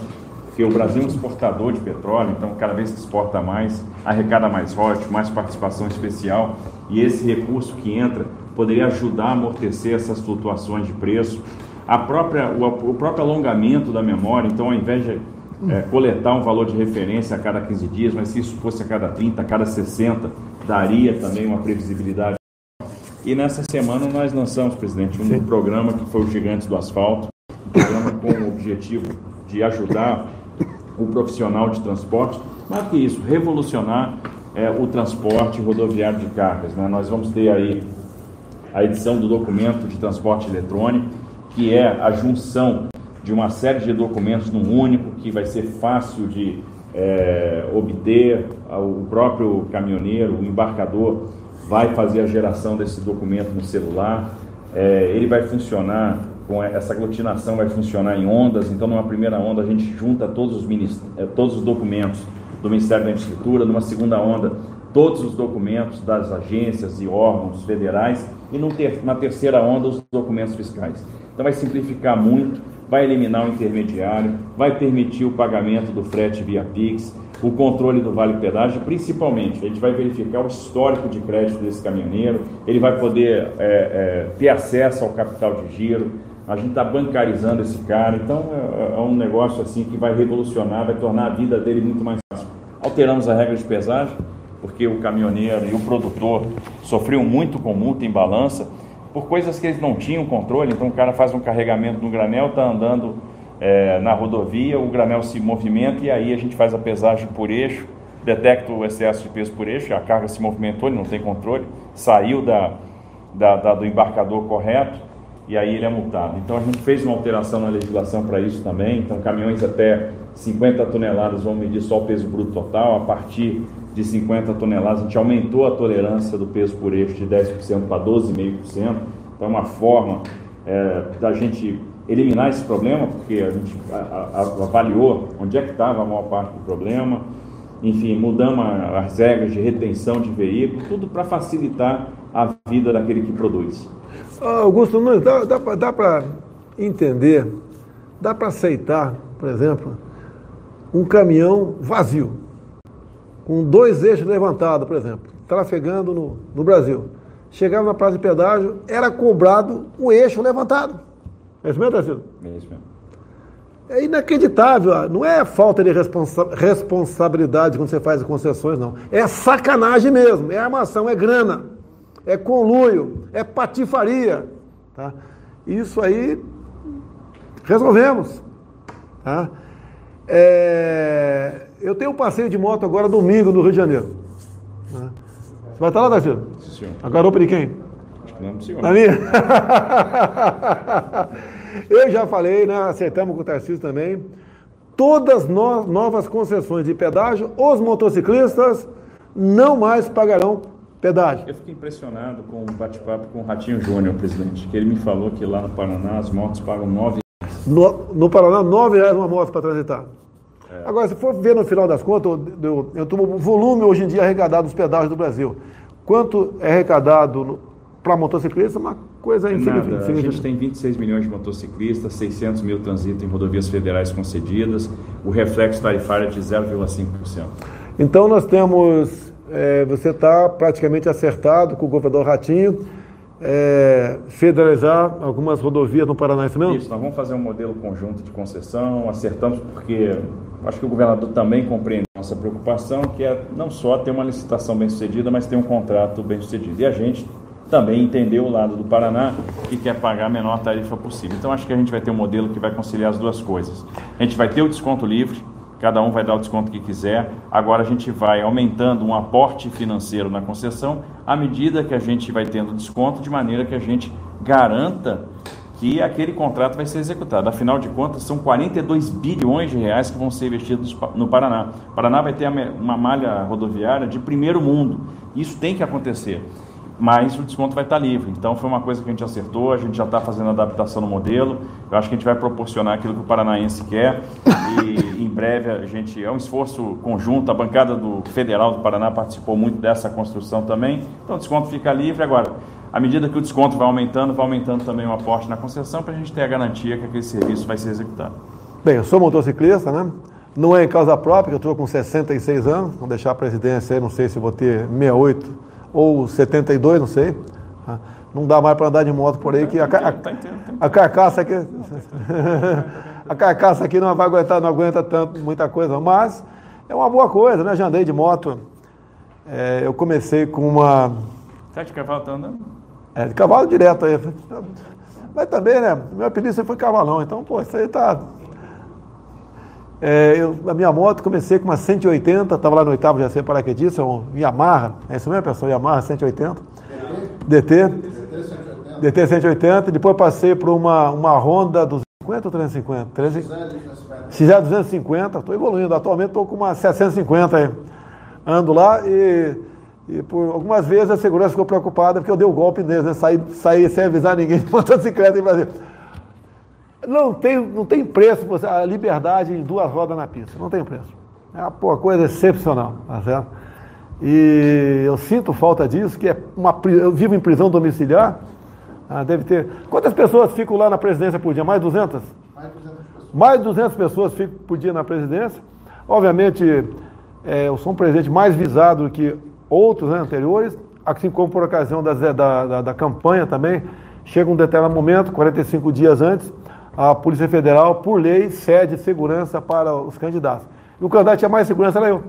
porque o Brasil é um exportador de petróleo, então cada vez que exporta mais, arrecada mais royalties, mais participação especial, e esse recurso que entra poderia ajudar a amortecer essas flutuações de preço. A própria, o, o próprio alongamento da memória, então ao invés de é, coletar um valor de referência a cada 15 dias, mas se isso fosse a cada 30, a cada 60, daria também uma previsibilidade. E nessa semana nós lançamos, presidente, um Sim. programa que foi o Gigantes do Asfalto, um programa com o objetivo de ajudar o profissional de transporte, mais que isso, revolucionar é, o transporte rodoviário de cargas. Né? Nós vamos ter aí a edição do documento de transporte eletrônico, que é a junção de uma série de documentos num único, que vai ser fácil de é, obter, o próprio caminhoneiro, o embarcador, vai fazer a geração desse documento no celular. É, ele vai funcionar com essa aglutinação vai funcionar em ondas. Então, numa primeira onda a gente junta todos os, é, todos os documentos do Ministério da Infraestrutura, numa segunda onda todos os documentos das agências e órgãos federais e numa terceira onda os documentos fiscais. Então vai simplificar muito, vai eliminar o intermediário, vai permitir o pagamento do frete via Pix, o controle do vale pedágio, principalmente. A gente vai verificar o histórico de crédito desse caminhoneiro, ele vai poder é, é, ter acesso ao capital de giro. A gente está bancarizando esse cara, então é, é um negócio assim que vai revolucionar, vai tornar a vida dele muito mais fácil. Alteramos a regra de pesagem, porque o caminhoneiro e o produtor sofriam muito com multa em balança por coisas que eles não tinham controle. Então o cara faz um carregamento no granel, está andando é, na rodovia, o granel se movimenta e aí a gente faz a pesagem por eixo, detecta o excesso de peso por eixo, a carga se movimentou, ele não tem controle, saiu da, da, da do embarcador correto e aí ele é multado. Então a gente fez uma alteração na legislação para isso também. Então caminhões até 50 toneladas vão medir só o peso bruto total, a partir de 50 toneladas, a gente aumentou a tolerância do peso por eixo de 10% para 12,5%. Então, é uma forma é, da gente eliminar esse problema, porque a gente avaliou onde é que estava a maior parte do problema. Enfim, mudamos as regras de retenção de veículo, tudo para facilitar a vida daquele que produz. Augusto Nunes, dá, dá, dá para entender, dá para aceitar, por exemplo, um caminhão vazio com dois eixos levantados, por exemplo, trafegando no, no Brasil. Chegava na praça de pedágio, era cobrado o eixo levantado. É isso mesmo, Tarcísio? É isso mesmo. É inacreditável, não é falta de responsa responsabilidade quando você faz concessões, não. É sacanagem mesmo, é armação, é grana, é conluio, é patifaria. Tá? Isso aí resolvemos. Tá? É, eu tenho um passeio de moto agora domingo no Rio de Janeiro. Né? Você vai estar lá, Darcilo? Sim. A garupa de quem? Não, senhor. Minha? eu já falei, né? Acertamos com o Tarcísio também. Todas no, novas concessões de pedágio, os motociclistas não mais pagarão pedágio. Eu fiquei impressionado com o bate-papo com o Ratinho Júnior, presidente, que ele me falou que lá no Paraná as motos pagam nove no, no Paraná, R$ reais uma moto para transitar. É. Agora, se for ver no final das contas, eu, eu tomo o volume hoje em dia arrecadado dos pedágios do Brasil. Quanto é arrecadado para motociclista, uma coisa insignificante. A gente tem 26 milhões de motociclistas, 600 mil transitam em rodovias federais concedidas, o reflexo tarifário é de 0,5%. Então nós temos, é, você está praticamente acertado com o governador Ratinho, é, federalizar algumas rodovias no Paraná, isso mesmo? Isso, nós vamos fazer um modelo conjunto de concessão, acertamos porque acho que o governador também compreende nossa preocupação, que é não só ter uma licitação bem sucedida, mas ter um contrato bem sucedido. E a gente também entendeu o lado do Paraná que quer pagar a menor tarifa possível. Então acho que a gente vai ter um modelo que vai conciliar as duas coisas. A gente vai ter o desconto livre, cada um vai dar o desconto que quiser. Agora a gente vai aumentando um aporte financeiro na concessão à medida que a gente vai tendo desconto, de maneira que a gente garanta que aquele contrato vai ser executado. Afinal de contas, são 42 bilhões de reais que vão ser investidos no Paraná. O Paraná vai ter uma malha rodoviária de primeiro mundo. Isso tem que acontecer mas o desconto vai estar livre. Então foi uma coisa que a gente acertou, a gente já está fazendo adaptação no modelo. Eu acho que a gente vai proporcionar aquilo que o paranaense quer e em breve a gente é um esforço conjunto. A bancada do Federal do Paraná participou muito dessa construção também. Então o desconto fica livre agora. À medida que o desconto vai aumentando, vai aumentando também o aporte na concessão para a gente ter a garantia que aquele serviço vai ser executado. Bem, eu sou motociclista, né? Não é em causa própria, eu estou com 66 anos, vou deixar a presidência aí, não sei se vou ter 68 ou 72, não sei. Ah, não dá mais para andar de moto por aí, que a, a, a carcaça aqui. a carcaça aqui não vai aguentar, não aguenta tanto, muita coisa, mas é uma boa coisa, né? Já andei de moto. É, eu comecei com uma. Sete de cavalo tá andando? É, de cavalo direto aí. Mas também, né? Meu apelido sempre foi cavalão, então, pô, isso aí tá. É, eu, a minha moto comecei com uma 180, estava lá no oitavo já sei paraquedista, um Yamaha, é isso mesmo, pessoal? Yamaha 180. DT. DT 180. Depois passei por uma, uma Honda 250 ou 350? 350. XZ 250, estou evoluindo. Atualmente estou com uma 750 aí. Ando lá e, e, por algumas vezes a segurança ficou preocupada porque eu dei o um golpe neles, né? Saí, saí sem avisar ninguém de motocicleta em Brasil. Não tem, não tem preço você, a liberdade em duas rodas na pista. Não tem preço. É uma pô, coisa excepcional, tá certo? E eu sinto falta disso, que é uma, eu vivo em prisão domiciliar. Ah, deve ter. Quantas pessoas ficam lá na presidência por dia? Mais 200? Mais 200 pessoas. Mais 200 pessoas ficam por dia na presidência. Obviamente, é, eu sou um presidente mais visado do que outros né, anteriores, assim como por ocasião da, da, da, da campanha também. Chega um determinado momento, 45 dias antes, a Polícia Federal, por lei, cede segurança para os candidatos. E o candidato tinha mais segurança era eu.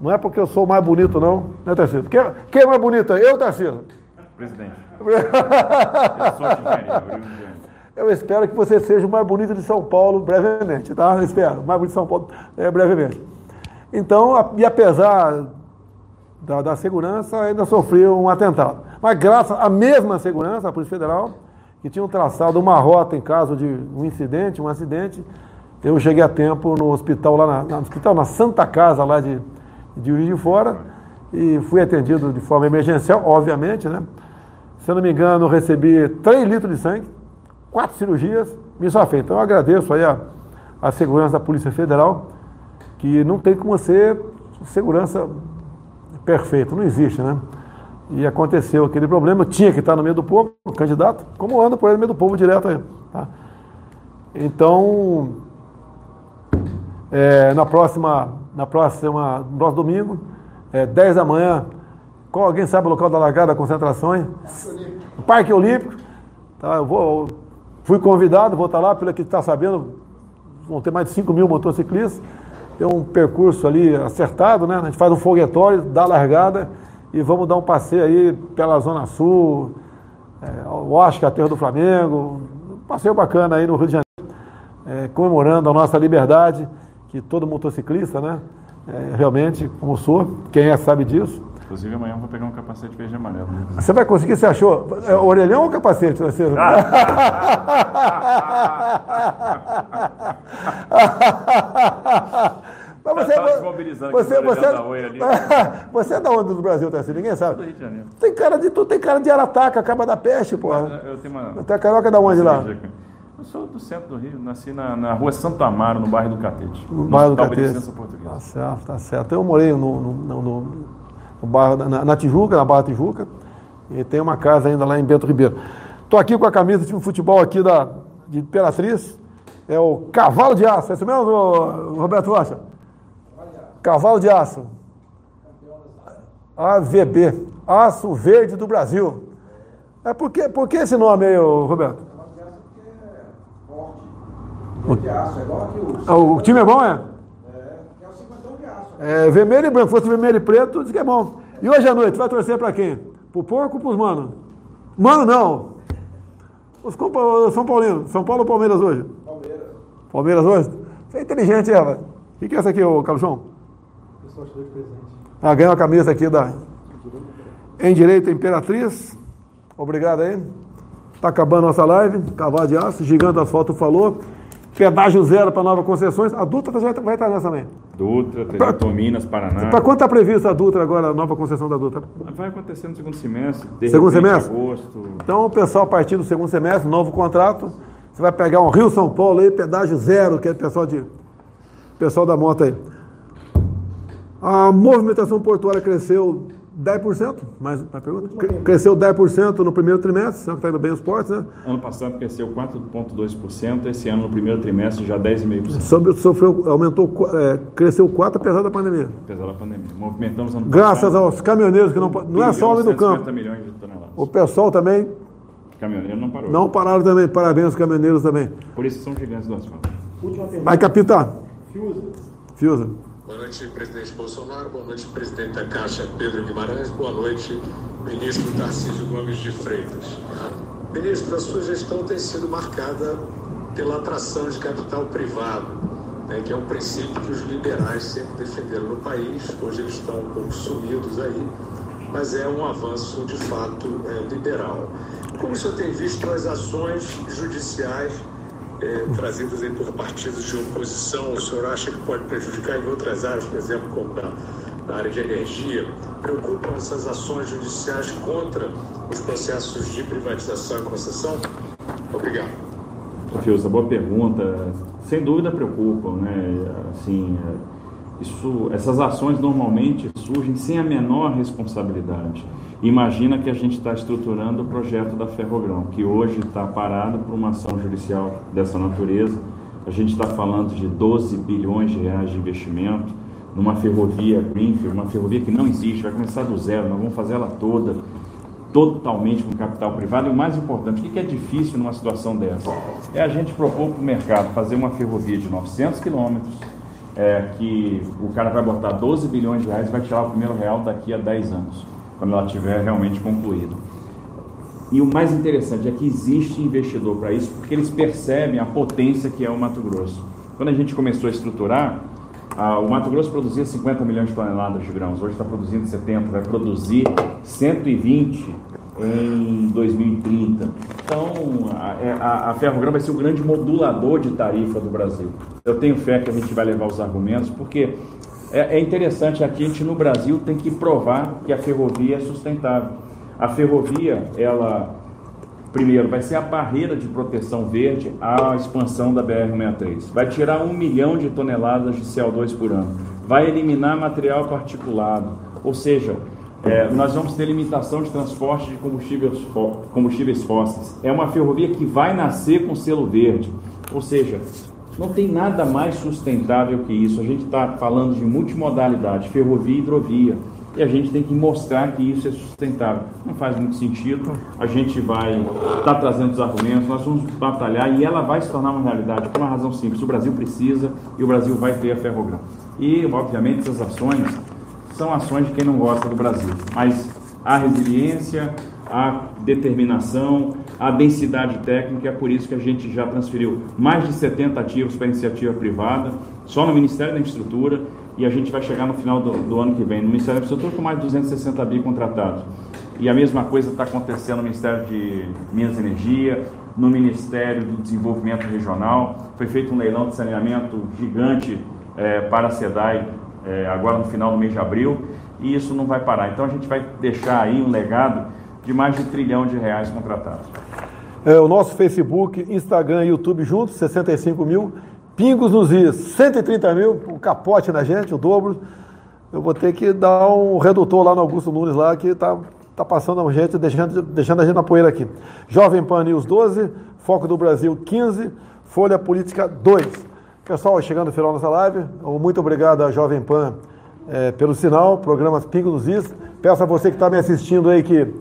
Não é porque eu sou mais bonito, não, né, Tarcísio? Quem, quem é mais bonito? Eu, Tarcísio? Presidente. eu sou eu espero que você seja o mais bonito de São Paulo brevemente, tá? Eu espero, o mais bonito de São Paulo é, brevemente. Então, a, e apesar da, da, segurança, ainda sofreu um atentado. Mas graças à mesma segurança, a Polícia Federal, que tinha traçado uma rota em caso de um incidente, um acidente, eu cheguei a tempo no hospital lá na, no hospital, na Santa Casa lá de, de Juiz de Fora e fui atendido de forma emergencial, obviamente, né? Se eu não me engano, recebi 3 litros de sangue, quatro cirurgias, só feito. Então eu agradeço aí a, a segurança da Polícia Federal, que não tem como ser segurança perfeita, não existe, né? E aconteceu aquele problema, eu tinha que estar no meio do povo, o candidato, como anda por aí no meio do povo direto aí. Tá? Então, é, na próxima, na próxima, no próximo domingo, é, 10 da manhã, qual, alguém sabe o local da largada, concentrações? Parque Olímpico. Tá, eu vou, fui convidado, vou estar lá, pelo que está sabendo, vão ter mais de 5 mil motociclistas. Tem um percurso ali acertado, né? A gente faz um foguetório, dá largada e vamos dar um passeio aí pela Zona Sul, é, Oscar, a Terra do Flamengo, um passeio bacana aí no Rio de Janeiro, é, comemorando a nossa liberdade, que todo motociclista, né, é, realmente, como sou, quem é sabe disso. Inclusive amanhã eu vou pegar um capacete verde e amarelo. Você vai conseguir, você achou? É, orelhão ou capacete? Vai ser? Mas você, tá você, você, você é da onde do Brasil, Tarcísio? Ninguém sabe. Rio de Janeiro. Tem cara de tu, tem cara de Arataca, acaba da peste, porra. Eu tenho uma. Até carioca da onde lá? Eu sou do centro do Rio, nasci na, na rua Santo Amaro, no bairro do Catete. No, no bairro do Catete. Tá certo, tá certo. Eu morei no, no, no, no bairro, na, na, Tijuca, na Barra Tijuca, e tem uma casa ainda lá em Bento Ribeiro. Estou aqui com a camisa de futebol aqui da, de Imperatriz, é o Cavalo de Aço, é isso mesmo, Roberto Rocha? Cavalo de Aço. AVB, Aço Verde do Brasil. É por que, por que esse nome aí, Roberto? O, o time é bom, é? É, vermelho e branco. Se fosse vermelho e preto, diz que é bom. E hoje à noite, vai torcer para quem? Pro porco ou pros mano? Mano, não. Os São Paulino. São Paulo ou Palmeiras hoje? Palmeiras. Palmeiras hoje? Você é inteligente, Eva. O que, é essa aqui, ô Carlson? Ah, ganhou a camisa aqui da Em Direito Imperatriz. Obrigado aí. Está acabando a nossa live. Cavalo de Aço, Gigante Asfalto falou. Pedágio zero para Nova Concessões. A Dutra vai, vai estar nessa também. Dutra, pra, Minas, Paraná. Para quanto está prevista a Dutra agora, a nova concessão da Dutra? Vai acontecer no segundo semestre. Segundo semestre? Agosto. Então, o pessoal, a partir do segundo semestre, novo contrato, você vai pegar um Rio São Paulo aí, pedágio zero, que é o pessoal, de, pessoal da moto aí. A movimentação portuária cresceu 10%, mais uma pergunta? Cresceu 10% no primeiro trimestre, só que está indo bem os portos, né? Ano passado cresceu 4,2%, esse ano no primeiro trimestre já 10,5%. Sofreu, aumentou, é, cresceu 4% apesar da pandemia. Apesar da pandemia. Movimentamos ano Graças passado, aos caminhoneiros que não Não é só homem do campo. milhões de toneladas. O pessoal também. Caminhoneiro não parou. Não pararam também. Parabéns aos caminhoneiros também. Por isso são gigantes do asfalto. Última pergunta. Vai, capitão. Fiuza. Fiuza. Boa noite, presidente Bolsonaro. Boa noite, presidente da Caixa, Pedro Guimarães. Boa noite, ministro Tarcísio Gomes de Freitas. Ministro, a sua gestão tem sido marcada pela atração de capital privado, né, que é um princípio que os liberais sempre defenderam no país. Hoje eles estão um pouco sumidos aí, mas é um avanço de fato é, liberal. Como o senhor tem visto as ações judiciais é, trazidas aí por partidos de oposição, o senhor acha que pode prejudicar em outras áreas, por exemplo, como na, na área de energia? Preocupam essas ações judiciais contra os processos de privatização e concessão? Obrigado. Fiuza, boa pergunta. Sem dúvida preocupam, né? Assim, isso, essas ações normalmente surgem sem a menor responsabilidade. Imagina que a gente está estruturando o projeto da Ferrogrão, que hoje está parado por uma ação judicial dessa natureza. A gente está falando de 12 bilhões de reais de investimento numa ferrovia Greenfield, uma ferrovia que não existe, vai começar do zero, nós vamos fazer ela toda, totalmente com capital privado. E o mais importante, o que é difícil numa situação dessa? É a gente propor para o mercado fazer uma ferrovia de 900 quilômetros, é, que o cara vai botar 12 bilhões de reais e vai tirar o primeiro real daqui a 10 anos quando ela tiver realmente concluída. E o mais interessante é que existe investidor para isso, porque eles percebem a potência que é o Mato Grosso. Quando a gente começou a estruturar, a, o Mato Grosso produzia 50 milhões de toneladas de grãos, hoje está produzindo 70, vai produzir 120 em 2030. Então, a, é, a, a Ferrogrão vai ser o grande modulador de tarifa do Brasil. Eu tenho fé que a gente vai levar os argumentos, porque é, é interessante aqui, a gente no Brasil tem que provar que a ferrovia é sustentável. A ferrovia, ela, primeiro, vai ser a barreira de proteção verde à expansão da BR-163. Vai tirar um milhão de toneladas de CO2 por ano. Vai eliminar material particulado. Ou seja, é, nós vamos ter limitação de transporte de combustíveis, combustíveis fósseis. É uma ferrovia que vai nascer com selo verde. Ou seja, não tem nada mais sustentável que isso. A gente está falando de multimodalidade, ferrovia e hidrovia. E a gente tem que mostrar que isso é sustentável. Não faz muito sentido. A gente vai estar tá trazendo os argumentos, nós vamos batalhar e ela vai se tornar uma realidade por uma razão simples. O Brasil precisa e o Brasil vai ter a Ferrogrão. E, obviamente, essas ações são ações de quem não gosta do Brasil. Mas a resiliência, a determinação, a densidade técnica, é por isso que a gente já transferiu mais de 70 ativos para iniciativa privada, só no Ministério da Infraestrutura, e a gente vai chegar no final do, do ano que vem no Ministério da Infraestrutura com mais de 260 bi contratados. E a mesma coisa está acontecendo no Ministério de Minas e Energia, no Ministério do Desenvolvimento Regional. Foi feito um leilão de saneamento gigante é, para a SEDAI é, agora no final do mês de abril, e isso não vai parar. Então a gente vai deixar aí um legado de mais de um trilhão de reais contratados. É, o nosso Facebook, Instagram e YouTube juntos, 65 mil. Pingos nos is, 130 mil, o capote na gente, o dobro. Eu vou ter que dar um redutor lá no Augusto Nunes lá, que está tá passando a gente, deixando, deixando a gente na poeira aqui. Jovem Pan News 12, Foco do Brasil 15, Folha Política 2. Pessoal, chegando no final dessa live, muito obrigado à Jovem Pan é, pelo sinal, programa Pingos nos Is. Peço a você que está me assistindo aí que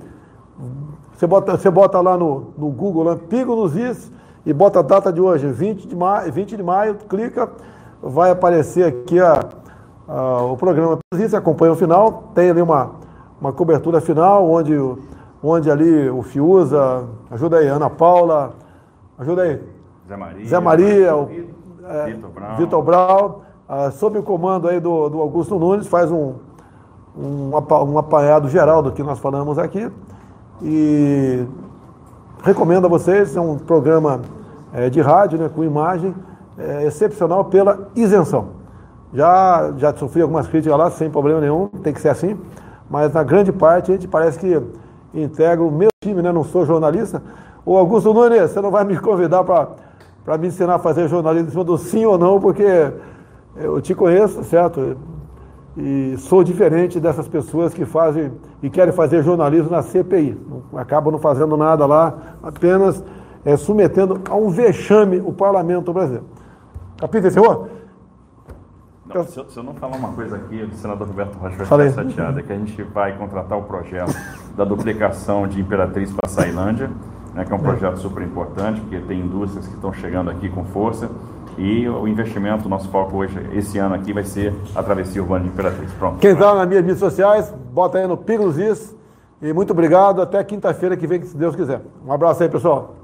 você bota, você bota lá no, no Google, lá, Pingo nos Is, e bota a data de hoje, 20 de maio, 20 de maio clica, vai aparecer aqui a, a, o programa Você acompanha o final, tem ali uma, uma cobertura final, onde, onde ali o Fiuza, ajuda aí, Ana Paula, ajuda aí. Zé Maria. Zé Maria, o, Vitor Brown, Vitor Brown ah, sob o comando aí do, do Augusto Nunes, faz um, um, um apanhado geral do que nós falamos aqui. E recomendo a vocês, é um programa é, de rádio, né, com imagem, é, excepcional pela isenção. Já, já sofri algumas críticas lá, sem problema nenhum, tem que ser assim, mas na grande parte a gente parece que integra o meu time, né, não sou jornalista. O Augusto Nunes, você não vai me convidar para me ensinar a fazer jornalismo em cima do sim ou não, porque eu te conheço, certo? E sou diferente dessas pessoas que fazem e querem fazer jornalismo na CPI. Acabam não fazendo nada lá, apenas é, submetendo a um vexame o parlamento brasileiro. Capítulo encerrou? Não, se, eu, se, eu, não falar uma coisa aqui, o senador Roberto Rocha vai Falei. ficar chateado, é que a gente vai contratar o projeto da duplicação de Imperatriz para Sailândia, né, que é um projeto super importante, porque tem indústrias que estão chegando aqui com força, E o investimento, o nosso foco hoje, esse ano aqui, vai ser a travessia urbana de Imperatriz. Pronto. Quem está nas minhas mídias sociais, bota aí no Pingos Is. E muito obrigado. Até quinta-feira que vem, se Deus quiser. Um abraço aí, pessoal.